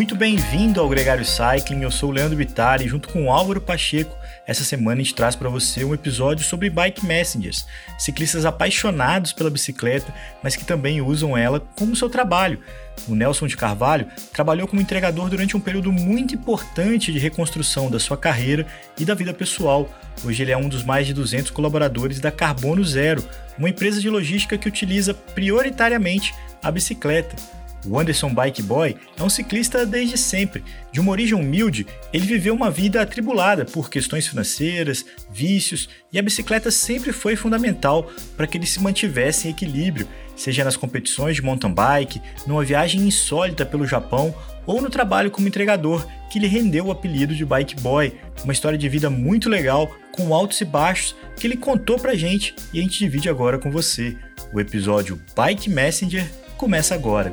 muito bem-vindo ao Gregário Cycling. Eu sou o Leandro Bittar junto com o Álvaro Pacheco, essa semana a gente traz para você um episódio sobre bike messengers, ciclistas apaixonados pela bicicleta, mas que também usam ela como seu trabalho. O Nelson de Carvalho trabalhou como entregador durante um período muito importante de reconstrução da sua carreira e da vida pessoal. Hoje ele é um dos mais de 200 colaboradores da Carbono Zero, uma empresa de logística que utiliza prioritariamente a bicicleta. O Anderson Bike Boy é um ciclista desde sempre. De uma origem humilde, ele viveu uma vida atribulada por questões financeiras, vícios, e a bicicleta sempre foi fundamental para que ele se mantivesse em equilíbrio, seja nas competições de mountain bike, numa viagem insólita pelo Japão ou no trabalho como entregador, que lhe rendeu o apelido de Bike Boy. Uma história de vida muito legal, com altos e baixos, que ele contou pra gente e a gente divide agora com você. O episódio Bike Messenger começa agora.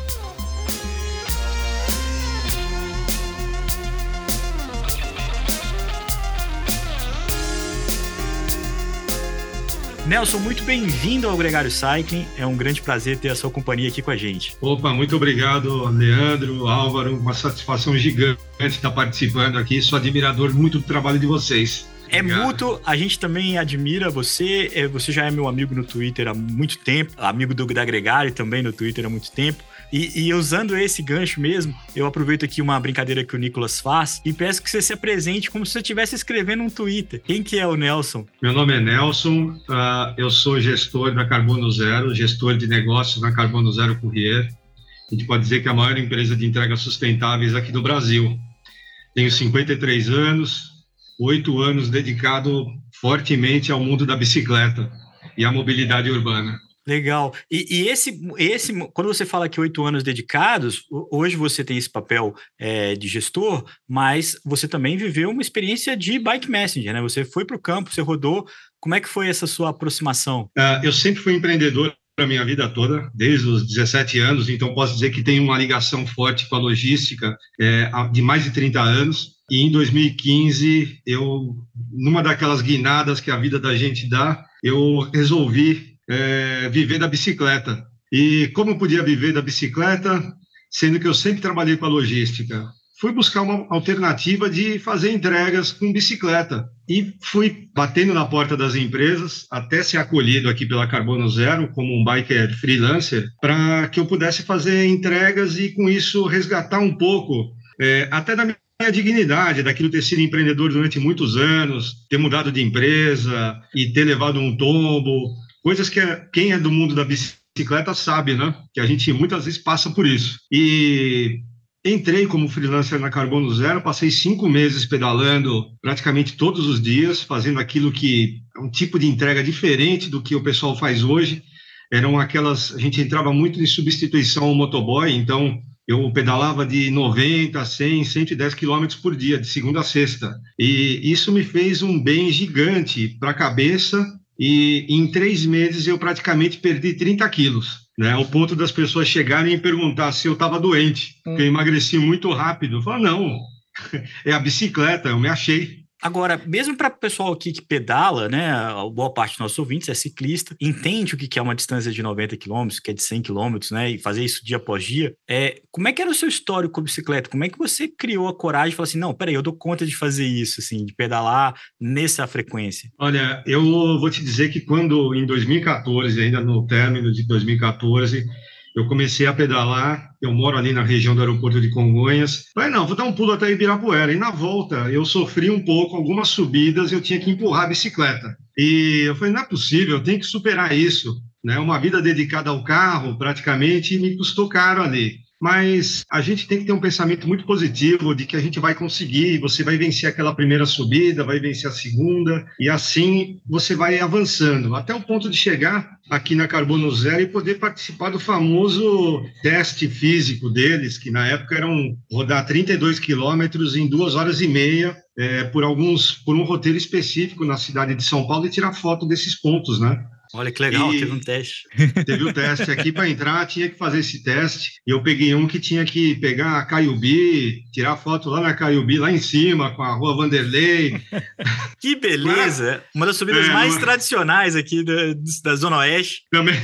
Nelson, muito bem-vindo ao Gregário Cycling. É um grande prazer ter a sua companhia aqui com a gente. Opa, muito obrigado, Leandro, Álvaro. Uma satisfação gigante estar participando aqui. Sou admirador muito do trabalho de vocês. É mútuo, a gente também admira você. É, você já é meu amigo no Twitter há muito tempo, amigo do da Gregário também no Twitter há muito tempo. E, e, usando esse gancho mesmo, eu aproveito aqui uma brincadeira que o Nicolas faz e peço que você se apresente como se você estivesse escrevendo um Twitter. Quem que é o Nelson? Meu nome é Nelson, uh, eu sou gestor da Carbono Zero, gestor de negócios na Carbono Zero Courier. A gente pode dizer que é a maior empresa de entregas sustentáveis aqui do Brasil. Tenho 53 anos, oito anos dedicado fortemente ao mundo da bicicleta e à mobilidade urbana. Legal. E, e, esse, esse, quando você fala que oito anos dedicados, hoje você tem esse papel é, de gestor, mas você também viveu uma experiência de bike messenger, né? Você foi para o campo, você rodou. Como é que foi essa sua aproximação? Uh, eu sempre fui empreendedor a minha vida toda, desde os 17 anos, então posso dizer que tenho uma ligação forte com a logística é, de mais de 30 anos. E em 2015, eu, numa daquelas guinadas que a vida da gente dá, eu resolvi é, viver da bicicleta. E como podia viver da bicicleta, sendo que eu sempre trabalhei com a logística? Fui buscar uma alternativa de fazer entregas com bicicleta. E fui batendo na porta das empresas até ser acolhido aqui pela Carbono Zero como um biker freelancer, para que eu pudesse fazer entregas e, com isso, resgatar um pouco, é, até da minha dignidade, daquilo ter sido empreendedor durante muitos anos, ter mudado de empresa e ter levado um tombo, coisas que quem é do mundo da bicicleta sabe, né? Que a gente muitas vezes passa por isso. E entrei como freelancer na Carbono Zero, passei cinco meses pedalando praticamente todos os dias, fazendo aquilo que é um tipo de entrega diferente do que o pessoal faz hoje. Eram aquelas, a gente entrava muito em substituição ao motoboy, então eu pedalava de 90, 100, 110 quilômetros por dia, de segunda a sexta. E isso me fez um bem gigante para a cabeça e em três meses eu praticamente perdi 30 quilos, né? Ao ponto das pessoas chegarem e perguntar se eu estava doente, hum. que eu emagreci muito rápido. Eu falo, não, é a bicicleta, eu me achei. Agora, mesmo para o pessoal aqui que pedala, né, boa parte dos nossos ouvintes é ciclista, entende o que é uma distância de 90 km, que é de 100 km, né, e fazer isso dia após dia, é, como é que era o seu histórico com bicicleta? Como é que você criou a coragem de falar assim, não, peraí, eu dou conta de fazer isso, assim, de pedalar nessa frequência? Olha, eu vou te dizer que quando, em 2014, ainda no término de 2014, eu comecei a pedalar, eu moro ali na região do aeroporto de Congonhas. Falei, não, vou dar um pulo até Ibirapuera. E na volta, eu sofri um pouco, algumas subidas, eu tinha que empurrar a bicicleta. E eu falei, não é possível, eu tenho que superar isso. Né? Uma vida dedicada ao carro, praticamente, me custou caro ali. Mas a gente tem que ter um pensamento muito positivo de que a gente vai conseguir, você vai vencer aquela primeira subida, vai vencer a segunda, e assim você vai avançando, até o ponto de chegar aqui na Carbono Zero e poder participar do famoso teste físico deles, que na época eram rodar 32 quilômetros em duas horas e meia, é, por alguns, por um roteiro específico na cidade de São Paulo e tirar foto desses pontos, né? Olha que legal, e teve um teste. Teve um teste aqui para entrar, tinha que fazer esse teste. E eu peguei um que tinha que pegar a Caiubi, tirar foto lá na Caiubi, lá em cima, com a rua Vanderlei. Que beleza! Uma das subidas é, mais uma... tradicionais aqui da, da Zona Oeste. Também.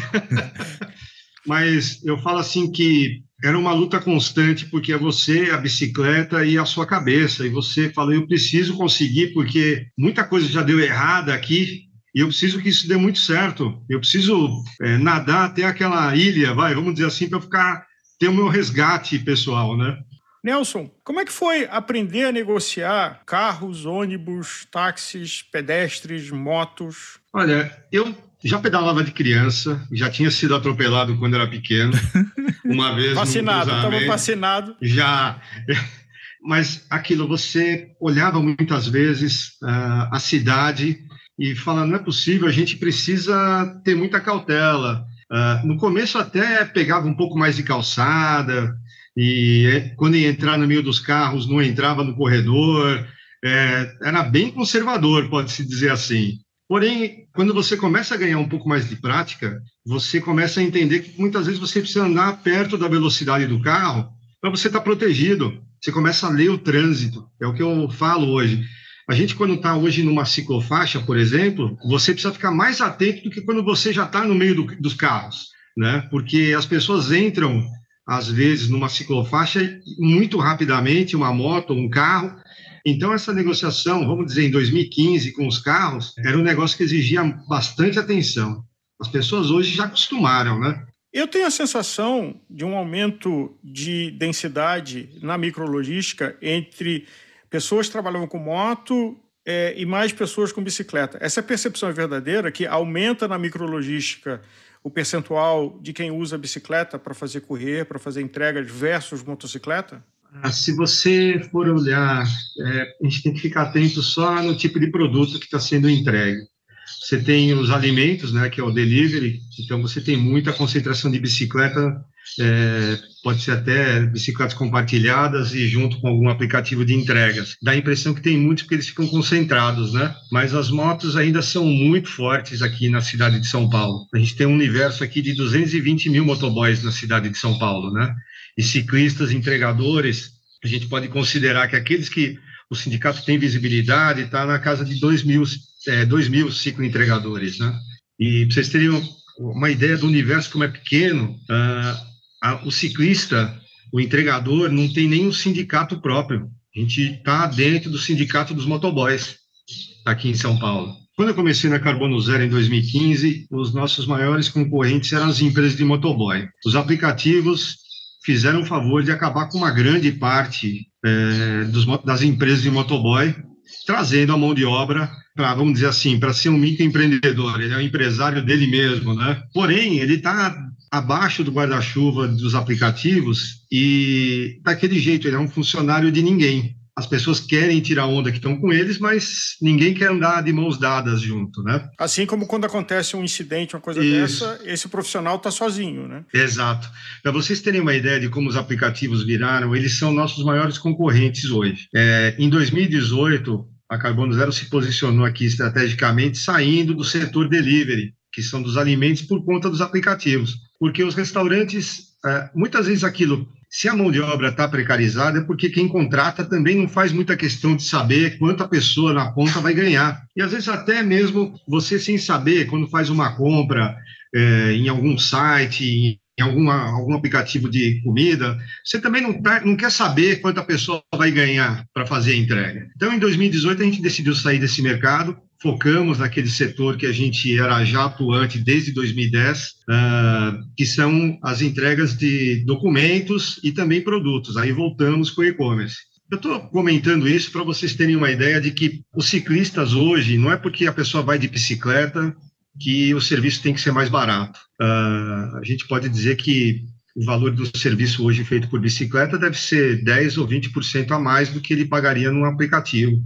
Mas eu falo assim que era uma luta constante, porque é você, a bicicleta e a sua cabeça. E você falou, eu preciso conseguir, porque muita coisa já deu errada aqui, e eu preciso que isso dê muito certo. Eu preciso é, nadar até aquela ilha, vai, vamos dizer assim, para ficar ter o meu resgate pessoal, né? Nelson, como é que foi aprender a negociar carros, ônibus, táxis, pedestres, motos? Olha, eu já pedalava de criança, já tinha sido atropelado quando era pequeno. Uma vez. vacinado, estava vacinado. Já. Mas aquilo, você olhava muitas vezes uh, a cidade e fala, não é possível, a gente precisa ter muita cautela. Uh, no começo até pegava um pouco mais de calçada, e é, quando ia entrar no meio dos carros, não entrava no corredor, é, era bem conservador, pode-se dizer assim. Porém, quando você começa a ganhar um pouco mais de prática, você começa a entender que muitas vezes você precisa andar perto da velocidade do carro para você estar tá protegido. Você começa a ler o trânsito, é o que eu falo hoje. A gente, quando está hoje numa ciclofaixa, por exemplo, você precisa ficar mais atento do que quando você já está no meio do, dos carros, né? Porque as pessoas entram, às vezes, numa ciclofaixa muito rapidamente, uma moto, um carro. Então, essa negociação, vamos dizer, em 2015, com os carros, era um negócio que exigia bastante atenção. As pessoas hoje já acostumaram, né? Eu tenho a sensação de um aumento de densidade na micrologística entre pessoas trabalhavam com moto é, e mais pessoas com bicicleta. Essa percepção é verdadeira, que aumenta na micrologística o percentual de quem usa bicicleta para fazer correr, para fazer entregas versus motocicleta? Ah, se você for olhar, é, a gente tem que ficar atento só no tipo de produto que está sendo entregue. Você tem os alimentos, né, que é o delivery, então você tem muita concentração de bicicleta é, pode ser até bicicletas compartilhadas e junto com algum aplicativo de entregas. Dá a impressão que tem muitos porque eles ficam concentrados, né? Mas as motos ainda são muito fortes aqui na cidade de São Paulo. A gente tem um universo aqui de 220 mil motoboys na cidade de São Paulo, né? E ciclistas, entregadores, a gente pode considerar que aqueles que o sindicato tem visibilidade está na casa de 2 mil, é, 2 mil cicloentregadores, né? E vocês terem uma ideia do universo como é pequeno, uh, a, o ciclista, o entregador, não tem nenhum sindicato próprio. A gente está dentro do sindicato dos motoboys, aqui em São Paulo. Quando eu comecei na Carbono Zero em 2015, os nossos maiores concorrentes eram as empresas de motoboy. Os aplicativos fizeram o favor de acabar com uma grande parte é, dos, das empresas de motoboy, trazendo a mão de obra para, vamos dizer assim, para ser um microempreendedor. Ele é um empresário dele mesmo, né? Porém, ele está abaixo do guarda-chuva dos aplicativos e daquele jeito, ele é um funcionário de ninguém. As pessoas querem tirar onda que estão com eles, mas ninguém quer andar de mãos dadas junto, né? Assim como quando acontece um incidente, uma coisa Isso. dessa, esse profissional está sozinho, né? Exato. Para vocês terem uma ideia de como os aplicativos viraram, eles são nossos maiores concorrentes hoje. É, em 2018, a Carbono Zero se posicionou aqui estrategicamente saindo do setor delivery, que são dos alimentos, por conta dos aplicativos porque os restaurantes, é, muitas vezes aquilo, se a mão de obra está precarizada, é porque quem contrata também não faz muita questão de saber quanta pessoa na ponta vai ganhar. E às vezes até mesmo você sem saber, quando faz uma compra é, em algum site, em alguma, algum aplicativo de comida, você também não, tá, não quer saber quanta pessoa vai ganhar para fazer a entrega. Então, em 2018, a gente decidiu sair desse mercado focamos naquele setor que a gente era já atuante desde 2010, uh, ah, que são as entregas de documentos e também produtos. Aí voltamos para o e-commerce. Eu estou comentando isso para vocês terem uma ideia de que os ciclistas hoje, não é porque a pessoa vai de bicicleta que o serviço tem que ser mais barato. Uh, a gente pode dizer que o valor do serviço hoje feito por bicicleta deve ser 10 ou 20% a mais do que ele pagaria num aplicativo,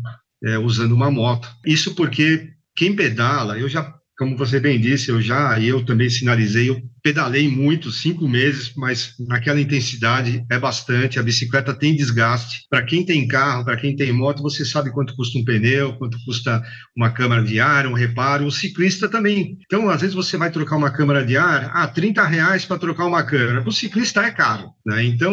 é, usando uma moto. Isso porque quem pedala, eu já como você bem disse, eu já, eu também sinalizei, eu pedalei muito, cinco meses, mas naquela intensidade é bastante. A bicicleta tem desgaste. Para quem tem carro, para quem tem moto, você sabe quanto custa um pneu, quanto custa uma câmara de ar, um reparo. O ciclista também. Então, às vezes você vai trocar uma câmara de ar, ah, 30 reais para trocar uma câmara. Para o ciclista é caro. Né? Então,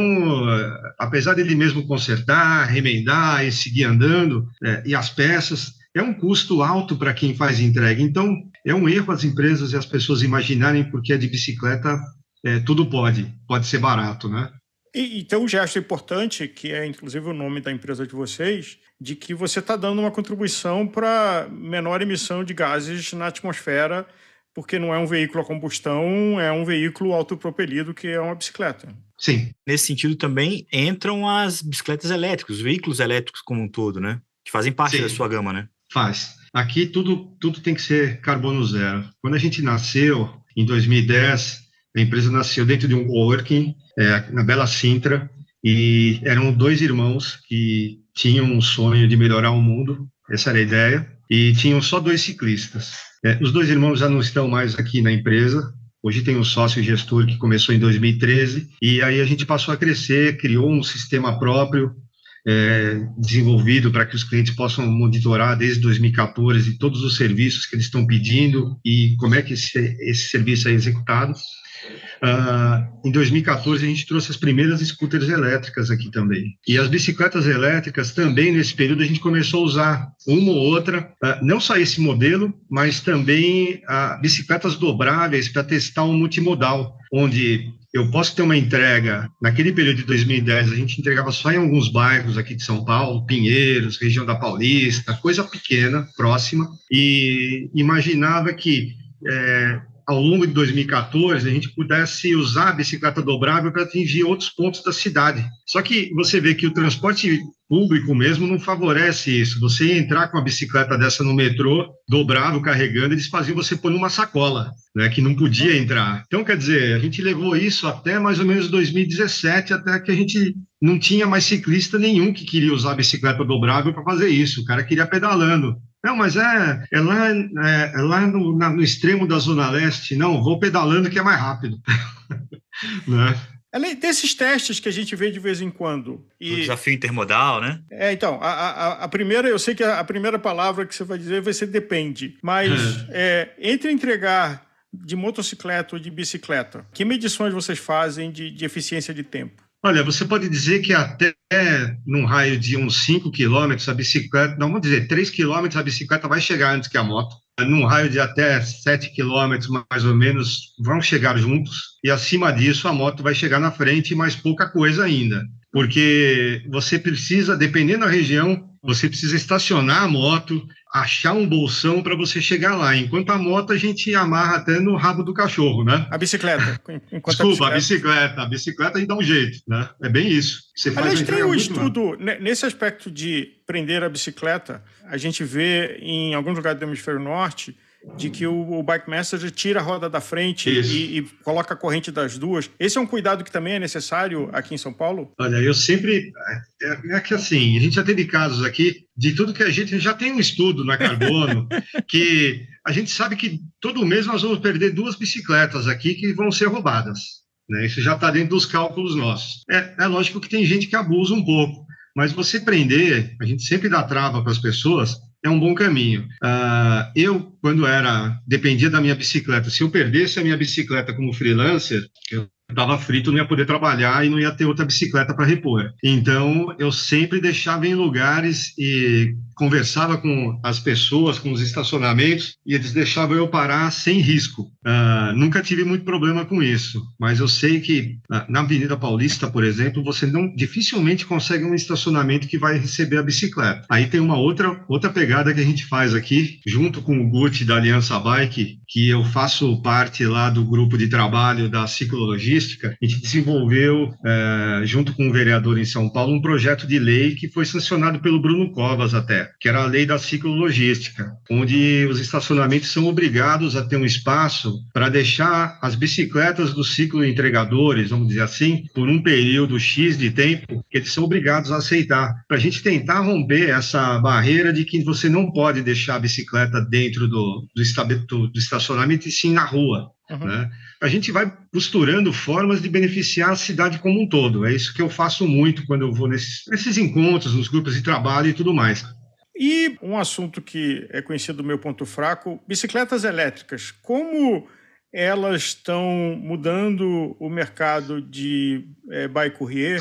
apesar dele mesmo consertar, remendar e seguir andando, é, e as peças, é um custo alto para quem faz entrega. Então, é um erro as empresas e as pessoas imaginarem porque é de bicicleta, é, tudo pode, pode ser barato, né? E, e tem um gesto importante, que é inclusive o nome da empresa de vocês, de que você está dando uma contribuição para menor emissão de gases na atmosfera, porque não é um veículo a combustão, é um veículo autopropelido que é uma bicicleta. Sim. Nesse sentido também entram as bicicletas elétricas, os veículos elétricos como um todo, né? Que fazem parte Sim. da sua gama, né? Faz. Aqui tudo, tudo tem que ser carbono zero. Quando a gente nasceu, em 2010, a empresa nasceu dentro de um coworking, é, na Bela Sintra, e eram dois irmãos que tinham um sonho de melhorar o mundo, essa era a ideia, e tinham só dois ciclistas. É, os dois irmãos já não estão mais aqui na empresa, Hoje tem um sócio gestor que começou em 2013 e aí a gente passou a crescer, criou um sistema próprio é, desenvolvido para que os clientes possam monitorar desde 2014 todos os serviços que eles estão pedindo e como é que esse, esse serviço é executado. Uh, em 2014, a gente trouxe as primeiras scooters elétricas aqui também. E as bicicletas elétricas também, nesse período, a gente começou a usar uma ou outra, uh, não só esse modelo, mas também uh, bicicletas dobráveis para testar um multimodal, onde eu posso ter uma entrega, naquele período de 2010, a gente entregava só em alguns bairros aqui de São Paulo, Pinheiros, região da Paulista, coisa pequena, próxima, e imaginava que é, ao longo de 2014, a gente pudesse usar a bicicleta dobrável para atingir outros pontos da cidade. Só que você vê que o transporte público mesmo não favorece isso. Você entrar com a bicicleta dessa no metrô, dobrável, carregando, eles faziam você pôr numa sacola, né, que não podia entrar. Então, quer dizer, a gente levou isso até mais ou menos 2017, até que a gente não tinha mais ciclista nenhum que queria usar a bicicleta dobrável para fazer isso. O cara queria pedalando. Não, mas é, é lá, é, é lá no, na, no, extremo da Zona Leste. Não, vou pedalando que é mais rápido. né? Além desses testes que a gente vê de vez em quando. E... O desafio intermodal, né? É, então, a, a, a, primeira, eu sei que a, a, primeira palavra que você vai dizer vai ser depende, mas é, entre entregar de motocicleta ou de bicicleta, que medições vocês fazem de, de eficiência de tempo? Olha, você pode dizer que até num raio de uns 5 quilômetros, a bicicleta, não vamos dizer, 3 quilômetros, a bicicleta vai chegar antes que a moto. Num raio de até 7 quilômetros, mais ou menos, vão chegar juntos. E acima disso, a moto vai chegar na frente, mais pouca coisa ainda. Porque você precisa, dependendo da região, você precisa estacionar a moto, achar um bolsão para você chegar lá. Enquanto a moto a gente amarra até no rabo do cachorro, né? A bicicleta. Desculpa, a bicicleta. a bicicleta. A bicicleta a gente dá um jeito, né? É bem isso. Você Aliás, tem um estudo nesse aspecto de prender a bicicleta. A gente vê em alguns lugares do hemisfério norte de que o, o Bike Messenger tira a roda da frente e, e, coloca a corrente das duas. Esse é um cuidado que também é necessário aqui em São Paulo? Olha, eu sempre. É, é que assim, a gente já teve casos aqui de tudo que a gente já tem um estudo na Carbono, que a gente sabe que todo mês nós vamos perder duas bicicletas aqui que vão ser roubadas. Né? Isso já está dentro dos cálculos nossos. É, é lógico que tem gente que abusa um pouco, mas você prender, a gente sempre dá trava para as pessoas, é um bom caminho. Uh, eu, quando era, dependia da minha bicicleta, se eu perdesse a minha bicicleta como freelancer, eu estava frito, não ia poder trabalhar e não ia ter outra bicicleta para repor. Então, eu sempre deixava em lugares e conversava com as pessoas, com os estacionamentos, e eles deixavam eu parar sem risco. Uh, nunca tive muito problema com isso, mas eu sei que uh, na Avenida Paulista, por exemplo, você não dificilmente consegue um estacionamento que vai receber a bicicleta. Aí tem uma outra, outra pegada que a gente faz aqui, junto com o Guti da Aliança Bike, que eu faço parte lá do grupo de trabalho da ciclologística, a gente desenvolveu, é, junto com o vereador em São Paulo, um projeto de lei que foi sancionado pelo Bruno Covas até, que era a lei da ciclologística, onde os estacionamentos são obrigados a ter um espaço para deixar as bicicletas dos cicloentregadores, vamos dizer assim, por um período X de tempo, que eles são obrigados a aceitar, para a gente tentar romper essa barreira de que você não pode deixar a bicicleta dentro do, do, do estacionamento e sim na rua. Uhum. Né? A gente vai costurando formas de beneficiar a cidade como um todo. É isso que eu faço muito quando eu vou nesses, nesses encontros, nos grupos de trabalho e tudo mais. E um assunto que é conhecido do meu ponto fraco: bicicletas elétricas. Como elas estão mudando o mercado de é, bike courier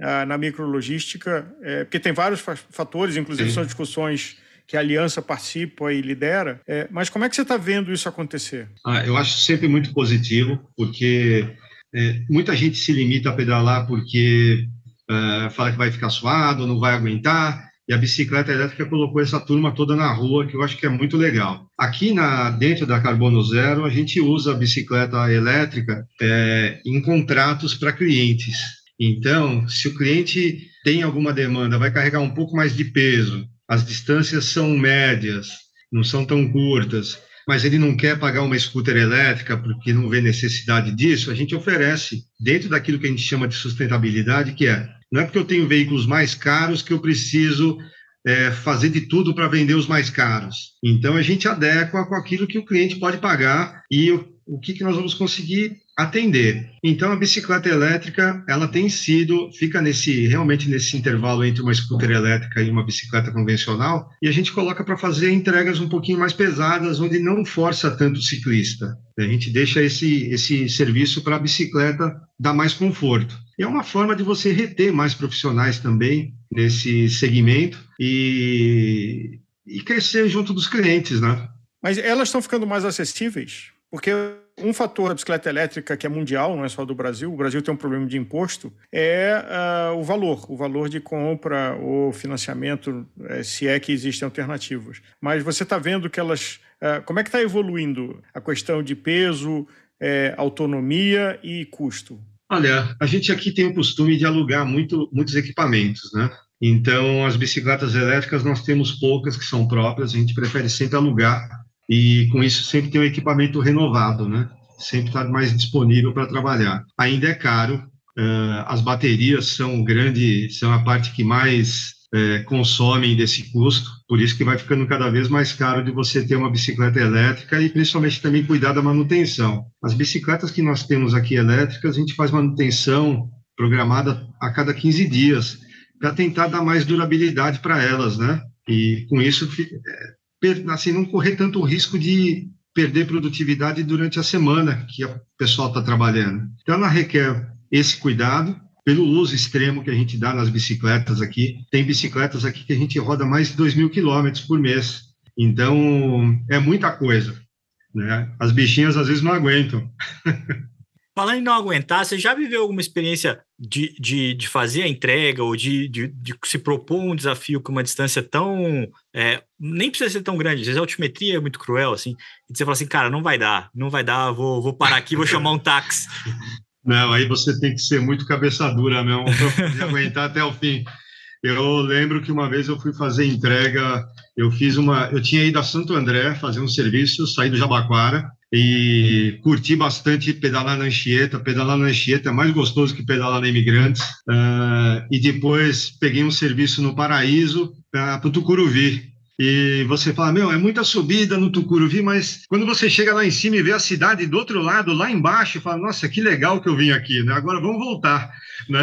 ah, na micrologística? É, porque tem vários fatores, inclusive Sim. são discussões que a aliança participa e lidera. É, mas como é que você está vendo isso acontecer? Ah, eu acho sempre muito positivo, porque é, muita gente se limita a pedalar porque é, fala que vai ficar suado, não vai aguentar. E a bicicleta elétrica colocou essa turma toda na rua, que eu acho que é muito legal. Aqui na, dentro da Carbono Zero, a gente usa a bicicleta elétrica é, em contratos para clientes. Então, se o cliente tem alguma demanda, vai carregar um pouco mais de peso, as distâncias são médias, não são tão curtas, mas ele não quer pagar uma scooter elétrica porque não vê necessidade disso, a gente oferece dentro daquilo que a gente chama de sustentabilidade, que é não é porque eu tenho veículos mais caros que eu preciso é, fazer de tudo para vender os mais caros. Então a gente adequa com aquilo que o cliente pode pagar e o, o que, que nós vamos conseguir atender. Então a bicicleta elétrica, ela tem sido, fica nesse realmente nesse intervalo entre uma scooter elétrica e uma bicicleta convencional, e a gente coloca para fazer entregas um pouquinho mais pesadas, onde não força tanto o ciclista. A gente deixa esse esse serviço para a bicicleta dar mais conforto. É uma forma de você reter mais profissionais também nesse segmento e, e crescer junto dos clientes, né? Mas elas estão ficando mais acessíveis? Porque um fator da bicicleta elétrica que é mundial, não é só do Brasil, o Brasil tem um problema de imposto, é uh, o valor, o valor de compra ou financiamento, é, se é que existem alternativas. Mas você está vendo que elas. Uh, como é que está evoluindo a questão de peso, autonomia e custo? Olha, a gente aqui tem o costume de alugar muito, muitos equipamentos, né? Então, as bicicletas elétricas nós temos poucas que são próprias, a gente prefere sempre alugar e com isso sempre tem um equipamento renovado, né? Sempre está mais disponível para trabalhar. Ainda é caro, uh, as baterias são grande, são a parte que mais uh, consomem desse custo, por isso que vai ficando cada vez mais caro de você ter uma bicicleta elétrica e principalmente também cuidar da manutenção. As bicicletas que nós temos aqui elétricas, a gente faz manutenção programada a cada 15 dias para tentar dar mais durabilidade para elas, né? E com isso assim, não correr tanto risco de perder produtividade durante a semana que o pessoal está trabalhando. Então, ela requer esse cuidado pelo uso extremo que a gente dá nas bicicletas aqui. Tem bicicletas aqui que a gente roda mais de 2 mil quilômetros por mês. Então, é muita coisa. Né? As bichinhas às vezes não aguentam. Falando em não aguentar, você já viveu alguma experiência de, de, de fazer a entrega ou de, de, de, se propor um desafio com uma distância tão. É, nem precisa ser tão grande, às vezes a altimetria é muito cruel, assim, e você fala assim, cara, não vai dar, não vai dar, vou, vou parar aqui, vou chamar um táxi. Não, aí você tem que ser muito cabeça dura mesmo para aguentar até o fim. Eu lembro que uma vez eu fui fazer entrega, eu fiz uma, eu tinha ido a Santo André fazer um serviço, saí do Jabaquara, e curti bastante pedalar na Anchieta. Pedalar na Anchieta é mais gostoso que pedalar na Imigrantes. Uh, e depois peguei um serviço no Paraíso para o Tucuruvi. E você fala, meu, é muita subida no Tucuruvi, mas quando você chega lá em cima e vê a cidade do outro lado, lá embaixo, fala, nossa, que legal que eu vim aqui, né? Agora vamos voltar, né?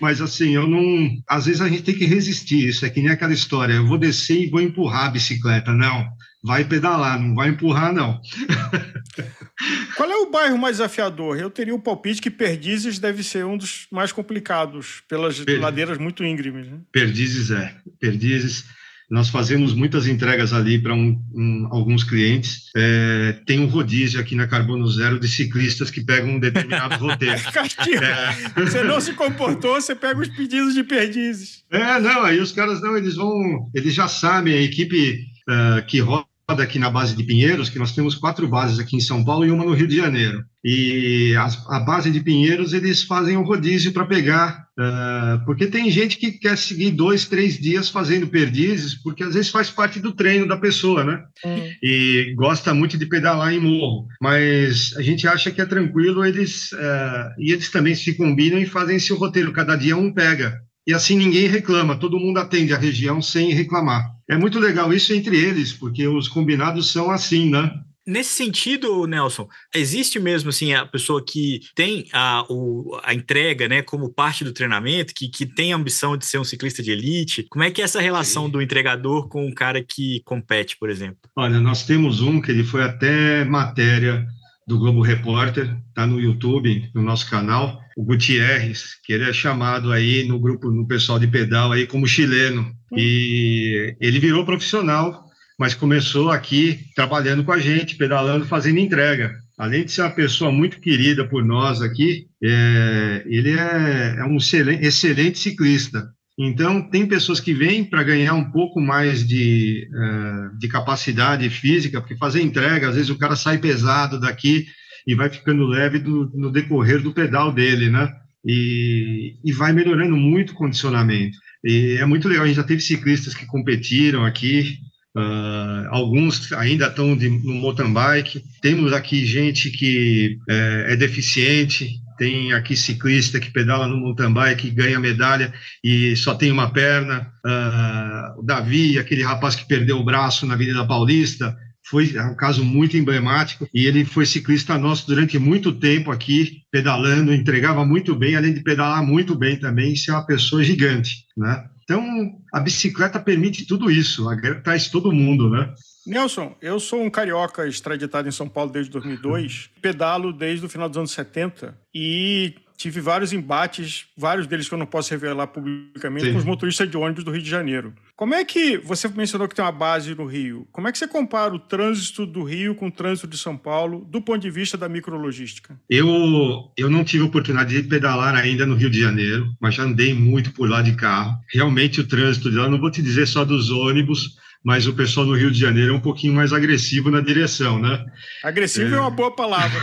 mas assim, eu não. Às vezes a gente tem que resistir. Isso é que nem aquela história: eu vou descer e vou empurrar a bicicleta. Não vai pedalar, não vai empurrar, não. Qual é o bairro mais desafiador? Eu teria o palpite que Perdizes deve ser um dos mais complicados, pelas per... ladeiras muito íngremes. Né? Perdizes é. Perdizes. Nós fazemos muitas entregas ali para um, um, alguns clientes. É, tem um rodízio aqui na Carbono Zero de ciclistas que pegam um determinado roteiro. É. Você não se comportou, você pega os pedidos de perdizes. É, não, aí os caras não, eles vão, eles já sabem, a equipe uh, que roda aqui na base de Pinheiros, que nós temos quatro bases aqui em São Paulo e uma no Rio de Janeiro. E a, a base de Pinheiros, eles fazem um rodízio para pegar, uh, porque tem gente que quer seguir dois, três dias fazendo perdizes, porque às vezes faz parte do treino da pessoa, né? Hum. E gosta muito de pedalar em morro. Mas a gente acha que é tranquilo, eles, uh, e eles também se combinam e fazem esse roteiro, cada dia um pega. E assim ninguém reclama, todo mundo atende a região sem reclamar. É muito legal isso entre eles, porque os combinados são assim, né? Nesse sentido, Nelson, existe mesmo assim a pessoa que tem a, o, a entrega né, como parte do treinamento, que, que tem a ambição de ser um ciclista de elite? Como é que é essa relação do entregador com o cara que compete, por exemplo? Olha, nós temos um que ele foi até matéria do Globo Repórter, está no YouTube, no nosso canal, o Gutierrez, que ele é chamado aí no grupo, no pessoal de pedal aí como chileno. E ele virou profissional mas começou aqui trabalhando com a gente, pedalando, fazendo entrega. Além de ser uma pessoa muito querida por nós aqui, é, ele é, é um excelente, excelente, ciclista. Então, tem pessoas que vêm para ganhar um pouco mais de, é, de capacidade física, porque fazer entrega, às vezes o cara sai pesado daqui e vai ficando leve do, no decorrer do pedal dele, né? E, e vai melhorando muito o condicionamento. E é muito legal, a gente já teve ciclistas que competiram aqui, Uh, alguns ainda estão no mountain bike. Temos aqui gente que é, é, deficiente. Tem aqui ciclista que pedala no mountain bike, ganha medalha e só tem uma perna. Uh, o Davi, aquele rapaz que perdeu o braço na Avenida Paulista, foi é um caso muito emblemático e ele foi ciclista nosso durante muito tempo aqui, pedalando, entregava muito bem, além de pedalar muito bem também, ser uma pessoa gigante, né? Então, a bicicleta permite tudo isso, traz todo mundo, né? Nelson, eu sou um carioca extraditado em São Paulo desde 2002, pedalo desde o final dos anos 70 e tive vários embates, vários deles que eu não posso revelar publicamente, Sim. com os motoristas de ônibus do Rio de Janeiro. Como é que você mencionou que tem uma base no Rio? Como é que você compara o trânsito do Rio com o trânsito de São Paulo, do ponto de vista da micrologística? Eu eu não tive oportunidade de pedalar ainda no Rio de Janeiro, mas já andei muito por lá de carro. Realmente o trânsito de lá, não vou te dizer só dos ônibus, mas o pessoal no Rio de Janeiro é um pouquinho mais agressivo na direção, né? Agressivo é, é uma boa palavra.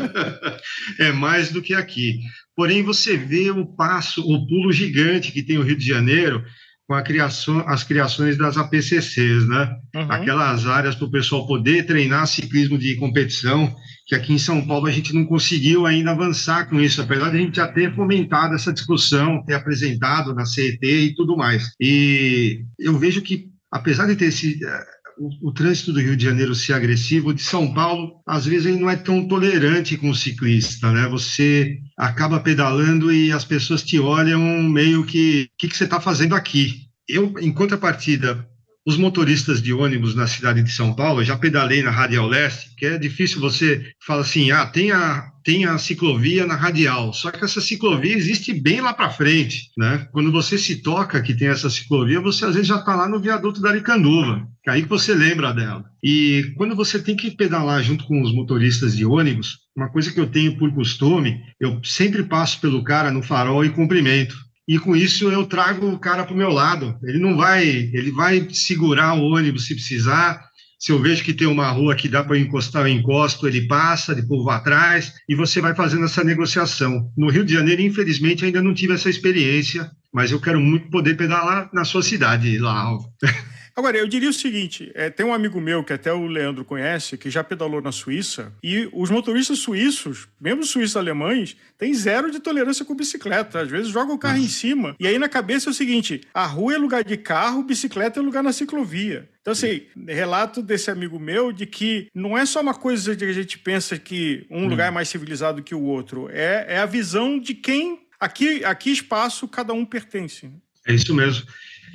é mais do que aqui. Porém, você vê o passo, o pulo gigante que tem o Rio de Janeiro com a criação, as criações das APCCs, né? Uhum. Aquelas áreas para o pessoal poder treinar ciclismo de competição, que aqui em São Paulo a gente não conseguiu ainda avançar com isso, apesar de a gente já ter fomentado essa discussão, ter apresentado na CET e tudo mais. E eu vejo que apesar de ter esse, eh, o, o, trânsito do Rio de Janeiro ser agressivo, de São Paulo, às vezes ele não é tão tolerante com o ciclista, né? Você acaba pedalando e as pessoas te olham meio que, o que, que você está fazendo aqui? Eu, em contrapartida, os motoristas de ônibus na cidade de São Paulo, eu já pedalei na Radial Leste, que é difícil você falar assim, ah, tem a, tem a ciclovia na Radial, só que essa ciclovia existe bem lá para frente, né? Quando você se toca que tem essa ciclovia, você às vezes já está lá no viaduto da Aricanduva, que é aí que você lembra dela. E quando você tem que pedalar junto com os motoristas de ônibus, uma coisa que eu tenho por costume, eu sempre passo pelo cara no farol e cumprimento e com isso eu trago o cara para o meu lado. Ele não vai, ele vai segurar o ônibus se precisar. Se eu vejo que tem uma rua que dá para encostar, eu encosto, ele passa, depois vou atrás, e você vai fazendo essa negociação. No Rio de Janeiro, infelizmente, ainda não tive essa experiência, mas eu quero muito poder pedalar na sua cidade, lá. Agora, eu diria o seguinte: é, tem um amigo meu que até o Leandro conhece, que já pedalou na Suíça, e os motoristas suíços, mesmo os suíços alemães, têm zero de tolerância com bicicleta. Às vezes jogam o carro Nossa. em cima. E aí na cabeça é o seguinte: a rua é lugar de carro, bicicleta é lugar na ciclovia. Então, assim, relato desse amigo meu de que não é só uma coisa de que a gente pensa que um hum. lugar é mais civilizado que o outro, é, é a visão de quem. Aqui, aqui espaço cada um pertence. É isso mesmo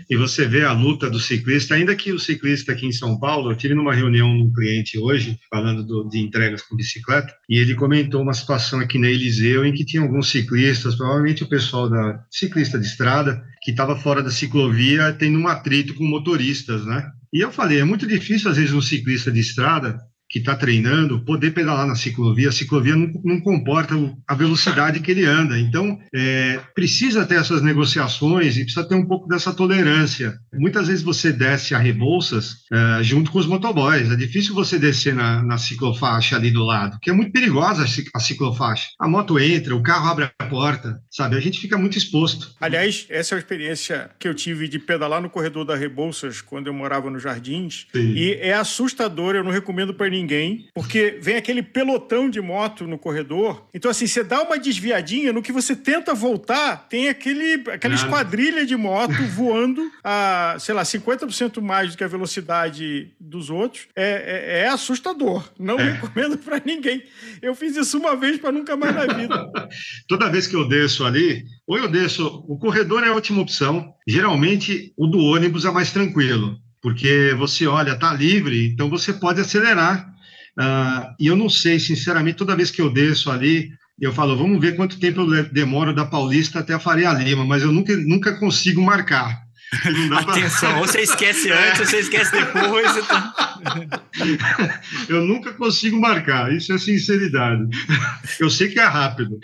e você vê a luta do ciclista, ainda que o ciclista aqui em São Paulo, eu tive numa reunião com um cliente hoje, falando do, de entregas com bicicleta, e ele comentou uma situação aqui na Eliseu em que tinha alguns ciclistas, provavelmente o pessoal da ciclista de estrada, que estava fora da ciclovia, tendo um atrito com motoristas, né? E eu falei, é muito difícil, às vezes, um ciclista de estrada que está treinando poder pedalar na ciclovia. A ciclovia não, não comporta a velocidade que ele anda. Então, é, precisa ter essas negociações e precisa ter um pouco dessa tolerância. Muitas vezes você desce a Rebouças é, junto com os motoboys. É difícil você descer na, na ciclofaixa ali do lado, que é muito perigosa a ciclofaixa. A moto entra, o carro abre a porta, sabe? A gente fica muito exposto. Aliás, essa é a experiência que eu tive de pedalar no corredor da Rebouças quando eu morava nos Jardins. Sim. E é assustador, eu não recomendo para ninguém, porque vem aquele pelotão de moto no corredor. Então, assim, você dá uma desviadinha, no que você tenta voltar, tem aquele, aquela esquadrilha de moto voando a, sei lá, 50% mais do que a velocidade dos outros. É, é, é assustador. Não é. recomendo para ninguém. Eu fiz isso uma vez para nunca mais na vida. Toda vez que eu desço ali, ou eu desço, o corredor é a última opção. Geralmente, o do ônibus é mais tranquilo porque você olha, está livre, então você pode acelerar. Uh, e eu não sei, sinceramente, toda vez que eu desço ali, eu falo, vamos ver quanto tempo eu demoro da Paulista até a Faria Lima, mas eu nunca, nunca consigo marcar. Atenção, pra... ou você esquece antes, ou você esquece depois. Tá... eu nunca consigo marcar, isso é sinceridade. Eu sei que é rápido.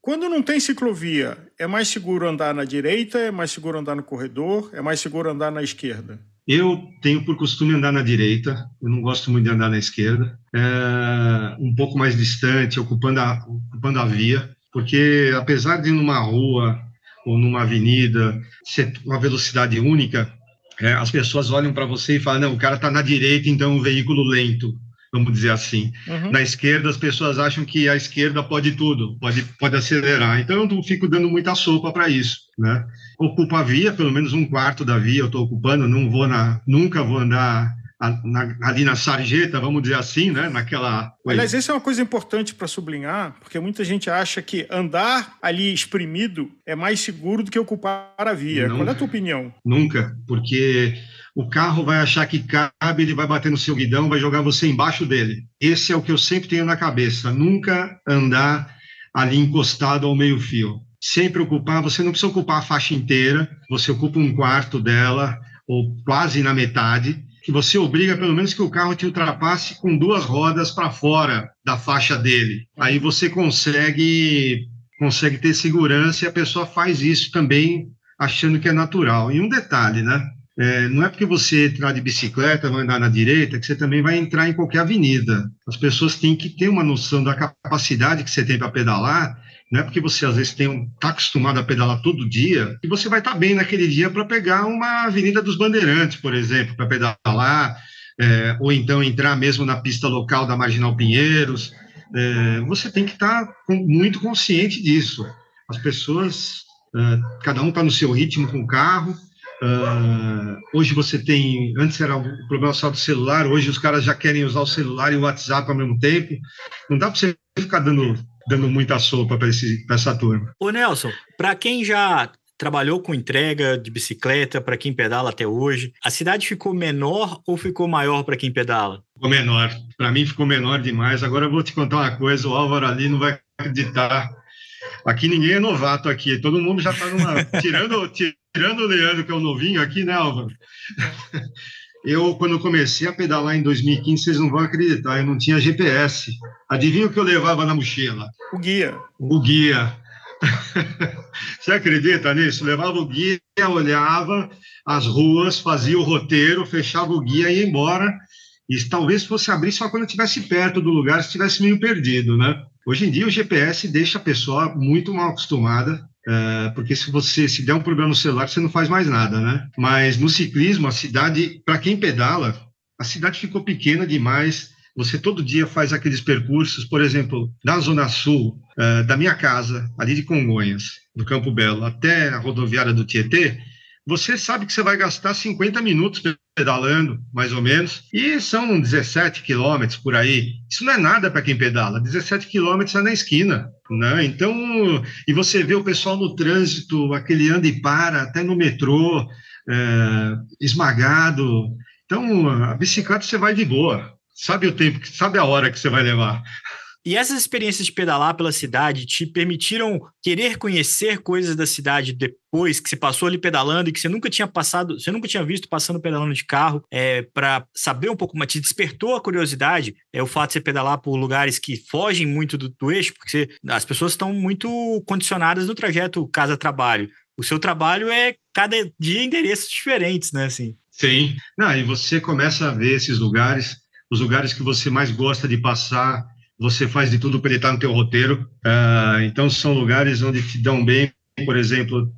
Quando não tem ciclovia, é mais seguro andar na direita, é mais seguro andar no corredor, é mais seguro andar na esquerda? Eu tenho por costume andar na direita, eu não gosto muito de andar na esquerda, é um pouco mais distante, ocupando a, ocupando a via, porque apesar de numa rua ou numa avenida ser uma velocidade única, é, as pessoas olham para você e falam: não, o cara está na direita, então é um veículo lento vamos dizer assim. Uhum. Na esquerda, as pessoas acham que a esquerda pode tudo, pode, pode acelerar. Então, eu não fico dando muita sopa para isso, né? Ocupo a via, pelo menos um quarto da via eu estou ocupando, não vou na, nunca vou andar na, ali na sarjeta, vamos dizer assim, né? Naquela. Aliás, isso é uma coisa importante para sublinhar, porque muita gente acha que andar ali exprimido é mais seguro do que ocupar a via. Não, Qual é a tua opinião? Nunca, porque o carro vai achar que cabe, ele vai bater no seu guidão, vai jogar você embaixo dele. Esse é o que eu sempre tenho na cabeça. Nunca andar ali encostado ao meio-fio. Sempre ocupar, você não precisa ocupar a faixa inteira, você ocupa um quarto dela, ou quase na metade, que você obriga pelo menos que o carro te ultrapasse com duas rodas para fora da faixa dele. Aí você consegue consegue ter segurança e a pessoa faz isso também achando que é natural. E um detalhe, né? É, não é porque você entrar de bicicleta, vai andar na direita, que você também vai entrar em qualquer avenida. As pessoas têm que ter uma noção da capacidade que você tem para pedalar. Não é porque você às vezes está acostumado a pedalar todo dia que você vai estar tá bem naquele dia para pegar uma Avenida dos Bandeirantes, por exemplo, para pedalar, é, ou então entrar mesmo na pista local da Marginal Pinheiros. É, você tem que estar tá muito consciente disso. As pessoas, é, cada um está no seu ritmo com o carro, Uh, hoje você tem, antes era o problema só do celular, hoje os caras já querem usar o celular e o WhatsApp ao mesmo tempo. Não dá para você ficar dando, dando muita sopa para essa turma. Ô Nelson, para quem já trabalhou com entrega de bicicleta, para quem pedala até hoje, a cidade ficou menor ou ficou maior para quem pedala? Ficou menor. Para mim ficou menor demais. Agora eu vou te contar uma coisa, o Álvaro ali não vai acreditar. Aqui ninguém é novato aqui, todo mundo já está numa. tirando, tirando o Leandro, que é o novinho aqui, né, Álvaro? Eu, quando comecei a pedalar em 2015, vocês não vão acreditar, eu não tinha GPS. Adivinha o que eu levava na mochila? O guia. O guia. Você acredita nisso? Levava o guia, olhava as ruas, fazia o roteiro, fechava o guia e ia embora. E talvez fosse abrir só quando estivesse perto do lugar, se estivesse meio perdido, né? Hoje em dia o GPS deixa a pessoa muito mal acostumada, é, porque se você se der um problema no celular, você não faz mais nada, né? Mas no ciclismo, a cidade, para quem pedala, a cidade ficou pequena demais. Você todo dia faz aqueles percursos, por exemplo, na Zona Sul, é, da minha casa, ali de Congonhas, do Campo Belo, até a rodoviária do Tietê, você sabe que você vai gastar 50 minutos pedalando, mais ou menos, e são 17 quilômetros por aí. Isso não é nada para quem pedala, 17 quilômetros é na esquina, né? Então, e você vê o pessoal no trânsito, aquele anda e para, até no metrô, é, esmagado. Então, a bicicleta você vai de boa, sabe o tempo, sabe a hora que você vai levar. E essas experiências de pedalar pela cidade te permitiram querer conhecer coisas da cidade depois que você passou ali pedalando e que você nunca tinha passado, você nunca tinha visto passando pedalando de carro, é, para saber um pouco mais, te despertou a curiosidade, é o fato de você pedalar por lugares que fogem muito do, do eixo, porque você, as pessoas estão muito condicionadas no trajeto casa-trabalho. O seu trabalho é cada dia endereços diferentes, né? Assim. Sim. Não, e você começa a ver esses lugares, os lugares que você mais gosta de passar, você faz de tudo para ele estar no teu roteiro. Uh, então, são lugares onde te dão bem. Por exemplo,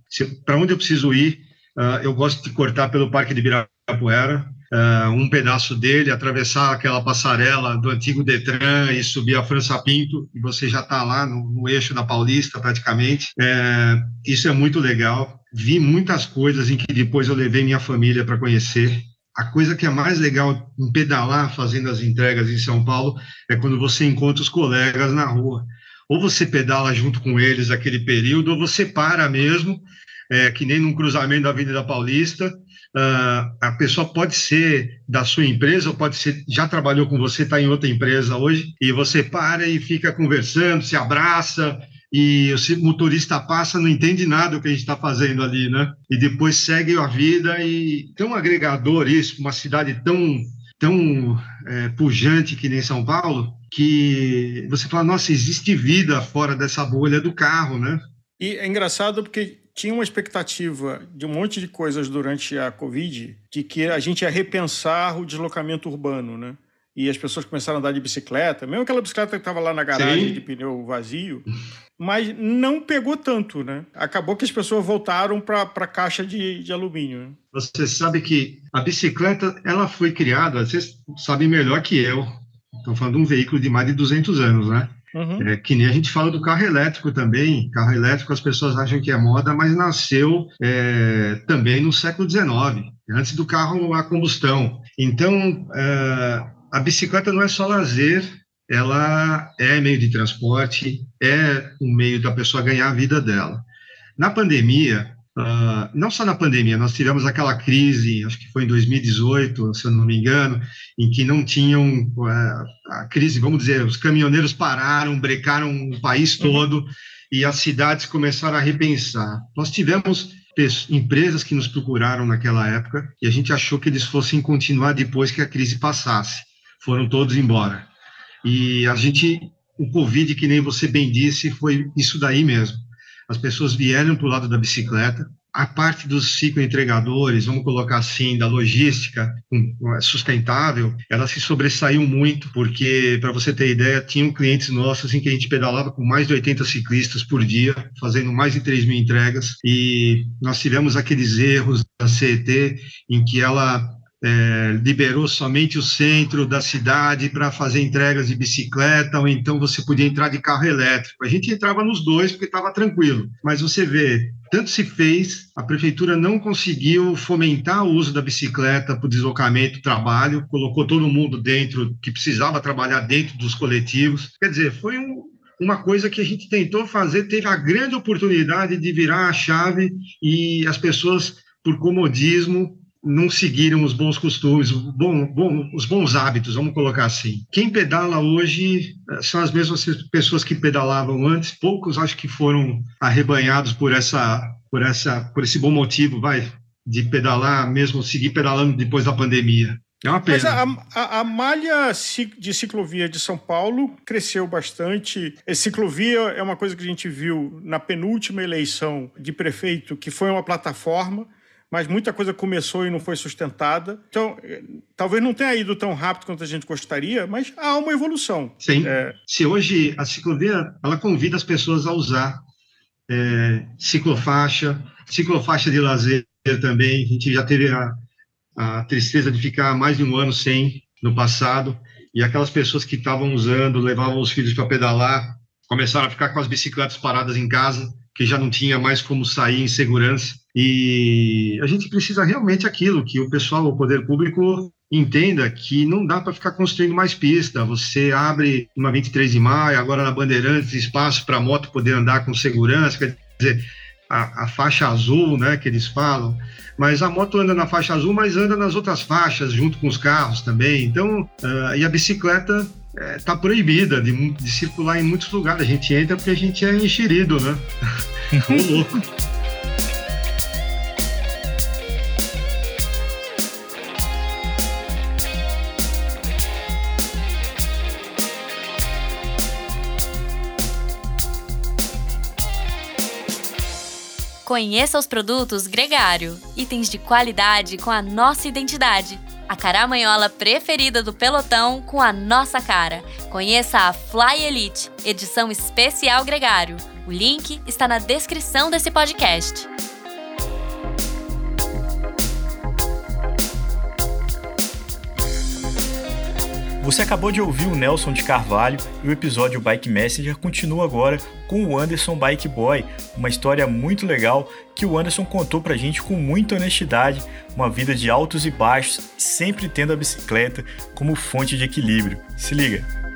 para onde eu preciso ir, uh, eu gosto de cortar pelo Parque de Ibirapuera, uh, um pedaço dele, atravessar aquela passarela do antigo Detran e subir a França Pinto, e você já está lá no, no, eixo da Paulista, praticamente. É, isso é muito legal. Vi muitas coisas em que depois eu levei minha família para conhecer a coisa que é mais legal em pedalar fazendo as entregas em São Paulo é quando você encontra os colegas na rua. Ou você pedala junto com eles aquele período, ou você para mesmo, é, que nem num cruzamento da Avenida Paulista. Uh, a pessoa pode ser da sua empresa, ou pode ser, já trabalhou com você, está em outra empresa hoje, e você para e fica conversando, se abraça, e o motorista passa, não entende nada do que a gente está fazendo ali, né? E depois segue a vida e tão agregador isso, uma cidade tão tão é, pujante que nem São Paulo, que você fala, nossa, existe vida fora dessa bolha do carro, né? E é engraçado porque tinha uma expectativa de um monte de coisas durante a Covid, de que a gente ia repensar o deslocamento urbano, né? E as pessoas começaram a andar de bicicleta, mesmo aquela bicicleta que estava lá na garagem Sim. de pneu vazio, mas não pegou tanto, né? Acabou que as pessoas voltaram para a caixa de, de alumínio. Né? Você sabe que a bicicleta ela foi criada, vocês sabem melhor que eu. Estou falando de um veículo de mais de 200 anos, né? Uhum. É, que nem a gente fala do carro elétrico também. Carro elétrico as pessoas acham que é moda, mas nasceu é, também no século XIX, antes do carro a combustão. Então, é, a bicicleta não é só lazer, ela é meio de transporte, é um meio da pessoa ganhar a vida dela. Na pandemia, uh, não só na pandemia, nós tivemos aquela crise, acho que foi em 2018, se eu não me engano, em que não tinham uh, a crise, vamos dizer, os caminhoneiros pararam, brecaram o país uhum. todo uhum. e as cidades começaram a repensar. Nós tivemos empresas que nos procuraram naquela época e a gente achou que eles fossem continuar depois que a crise passasse. Foram todos embora. E a gente, o Covid, que nem você bem disse, foi isso daí mesmo. As pessoas vieram para o lado da bicicleta, a parte dos cicloentregadores, vamos colocar assim, da logística sustentável, ela se sobressaiu muito, porque, para você ter ideia, tinham clientes nossos em que a gente pedalava com mais de 80 ciclistas por dia, fazendo mais de 3 mil entregas, e nós tivemos aqueles erros da CET em que ela é, liberou somente o centro da cidade para fazer entregas de bicicleta, ou então você podia entrar de carro elétrico. A gente entrava nos dois porque estava tranquilo. Mas você vê, tanto se fez, a prefeitura não conseguiu fomentar o uso da bicicleta para o deslocamento, trabalho, colocou todo mundo dentro, que precisava trabalhar dentro dos coletivos. Quer dizer, foi um, uma coisa que a gente tentou fazer, teve a grande oportunidade de virar a chave e as pessoas, por comodismo, não seguiram os bons costumes, bom, bom, os bons hábitos, vamos colocar assim. Quem pedala hoje eh, são as mesmas pessoas que pedalavam antes, poucos acho que foram arrebanhados por essa, por essa, por esse bom motivo, vai, de pedalar, mesmo seguir pedalando depois da pandemia. É uma pena. Mas a, a, a, malha de ciclovia de São Paulo cresceu bastante. A ciclovia é uma coisa que a gente viu na penúltima eleição de prefeito, que foi uma plataforma mas muita coisa começou e não foi sustentada. Então, talvez não tenha ido tão rápido quanto a gente gostaria, mas há uma evolução. Sim. É... Se hoje a ciclovia ela convida as pessoas a usar é, ciclofaixa, ciclofaixa de lazer também. A gente já teve a, a tristeza de ficar mais de um ano sem no passado, e aquelas pessoas que estavam usando, levavam os filhos para pedalar, começaram a ficar com as bicicletas paradas em casa, que já não tinha mais como sair em segurança. E a gente precisa realmente aquilo que o pessoal, o poder público entenda que não dá para ficar construindo mais pista. Você abre uma 23 de maio, agora na Bandeirantes, espaço para a moto poder andar com segurança, quer dizer, a, a, faixa azul, né, que eles falam. Mas a moto anda na faixa azul, mas anda nas outras faixas, junto com os carros também. Então, uh, e a bicicleta é, tá proibida de, de, circular em muitos lugares. A gente entra porque a gente é enxerido, né? Ô louco. Conheça os produtos Gregário, itens de qualidade com a nossa identidade. A caramanhola preferida do pelotão com a nossa cara. Conheça a Fly Elite, edição especial Gregário. O link está na descrição desse podcast. Você acabou de ouvir o Nelson de Carvalho e o episódio Bike Messenger continua agora com o Anderson Bike Boy, uma história muito legal que o Anderson contou pra gente com muita honestidade, uma vida de altos e baixos, sempre tendo a bicicleta como fonte de equilíbrio. Se liga!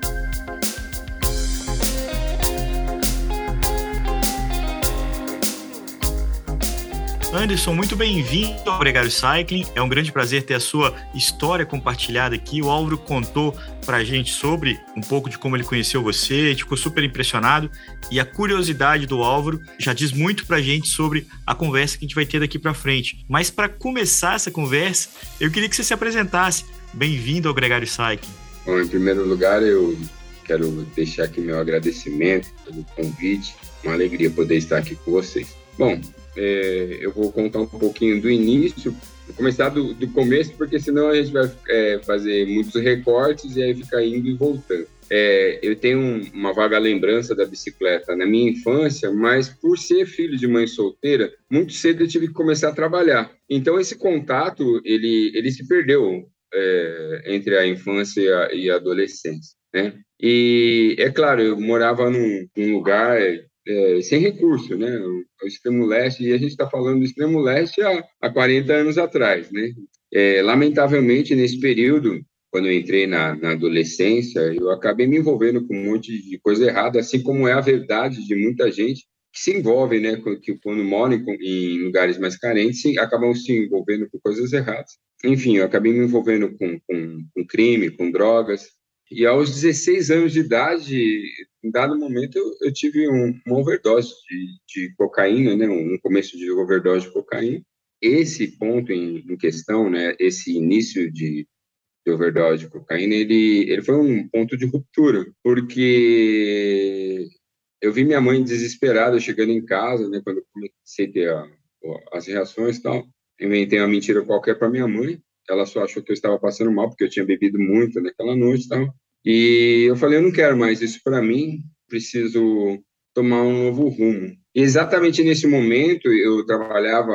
Anderson, muito bem-vindo ao Gregário Cycling. É um grande prazer ter a sua história compartilhada aqui. O Álvaro contou para a gente sobre um pouco de como ele conheceu você, ficou super impressionado. E a curiosidade do Álvaro já diz muito para a gente sobre a conversa que a gente vai ter daqui para frente. Mas para começar essa conversa, eu queria que você se apresentasse. Bem-vindo ao Gregário Cycling. Bom, em primeiro lugar, eu quero deixar aqui meu agradecimento pelo convite. Uma alegria poder estar aqui com vocês. Bom, é, eu vou contar um pouquinho do início, vou começar do, do começo, porque senão a gente vai é, fazer muitos recortes e aí ficar indo e voltando. É, eu tenho uma vaga lembrança da bicicleta na minha infância, mas por ser filho de mãe solteira, muito cedo eu tive que começar a trabalhar. Então esse contato ele ele se perdeu é, entre a infância e a, e a adolescência, né? E é claro, eu morava num, num lugar é, sem recurso, né? O, extremo leste, e a gente está falando do extremo leste há, há 40 anos atrás, né? É, lamentavelmente, nesse período, quando eu entrei na, na, adolescência, eu acabei me envolvendo com um monte de coisa errada, assim como é a verdade de muita gente que se envolve, né, que quando moram em, em lugares mais carentes, acabam se envolvendo com coisas erradas. Enfim, eu acabei me envolvendo com, com, com crime, com drogas, e aos 16 anos de idade, em dado momento, eu, eu tive um, uma overdose de, de cocaína, né? um começo de overdose de cocaína. Esse ponto em, em questão, né? esse início de, de overdose de cocaína, ele, ele foi um ponto de ruptura, porque eu vi minha mãe desesperada chegando em casa, né, quando eu comecei a ter a, as reações e tal. Inventei uma mentira qualquer para minha mãe. Ela só achou que eu estava passando mal, porque eu tinha bebido muito naquela noite e tal. E eu falei, eu não quero mais isso para mim, preciso tomar um novo rumo. E exatamente nesse momento, eu trabalhava,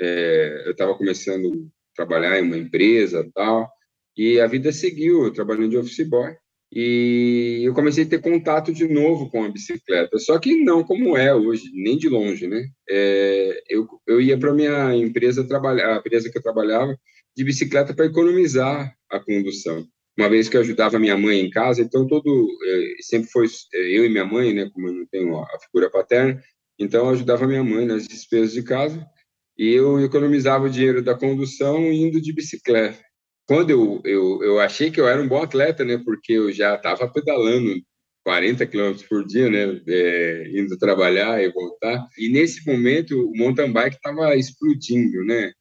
é, eu estava começando a trabalhar em uma empresa tal, e a vida seguiu, trabalhando de office boy. E eu comecei a ter contato de novo com a bicicleta, só que não como é hoje, nem de longe, né? É, eu, eu ia para minha empresa trabalhar, a empresa que eu trabalhava, de bicicleta para economizar a condução uma vez que eu ajudava minha mãe em casa, então todo eh, sempre foi eh, eu e minha mãe, né, como eu não tenho a figura paterna, então eu ajudava minha mãe nas despesas de casa e eu economizava o dinheiro da condução indo de bicicleta. Quando eu, eu, eu achei que eu era um bom atleta, né, porque eu já estava pedalando 40 quilômetros por dia, né, é, indo trabalhar e voltar. E nesse momento o mountain bike estava explodindo, né?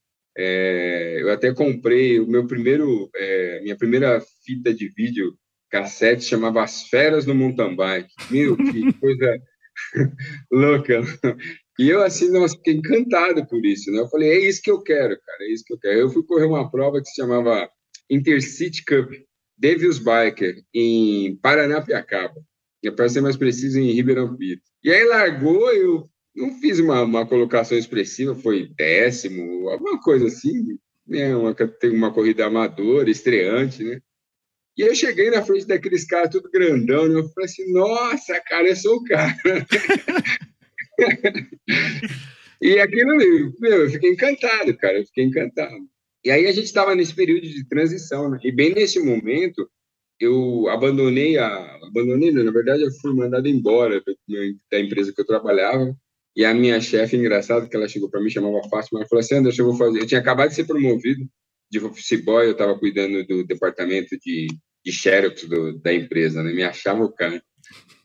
É, eu até comprei o meu primeiro, é, minha primeira fita de vídeo cassete chamava As Feras no Mountain Bike. Meu, que coisa louca. E eu, assim, nossa, fiquei encantado por isso, né? Eu falei, é isso que eu quero, cara, é isso que eu quero. Eu fui correr uma prova que se chamava Intercity Cup, Devil's Biker, em Paranapiacaba. Para ser mais preciso, em Ribeirão Preto. E aí largou, eu não fiz uma, uma colocação expressiva, foi décimo, alguma coisa assim, né? uma, uma corrida amadora, estreante, né? E eu cheguei na frente daqueles caras tudo grandão, né? eu falei assim, nossa, cara, eu sou o cara. e aquilo, meu, eu fiquei encantado, cara, eu fiquei encantado. E aí a gente estava nesse período de transição, né? E bem nesse momento, eu abandonei a... Abandonei, na verdade, eu fui mandado embora da empresa que eu trabalhava, e a minha chefe, engraçado, que ela chegou para mim, chamava Fátima, ela falou assim: Anderson, eu vou fazer. Eu tinha acabado de ser promovido de office boy, eu estava cuidando do departamento de, de xerox do, da empresa, né? Me achava o cara.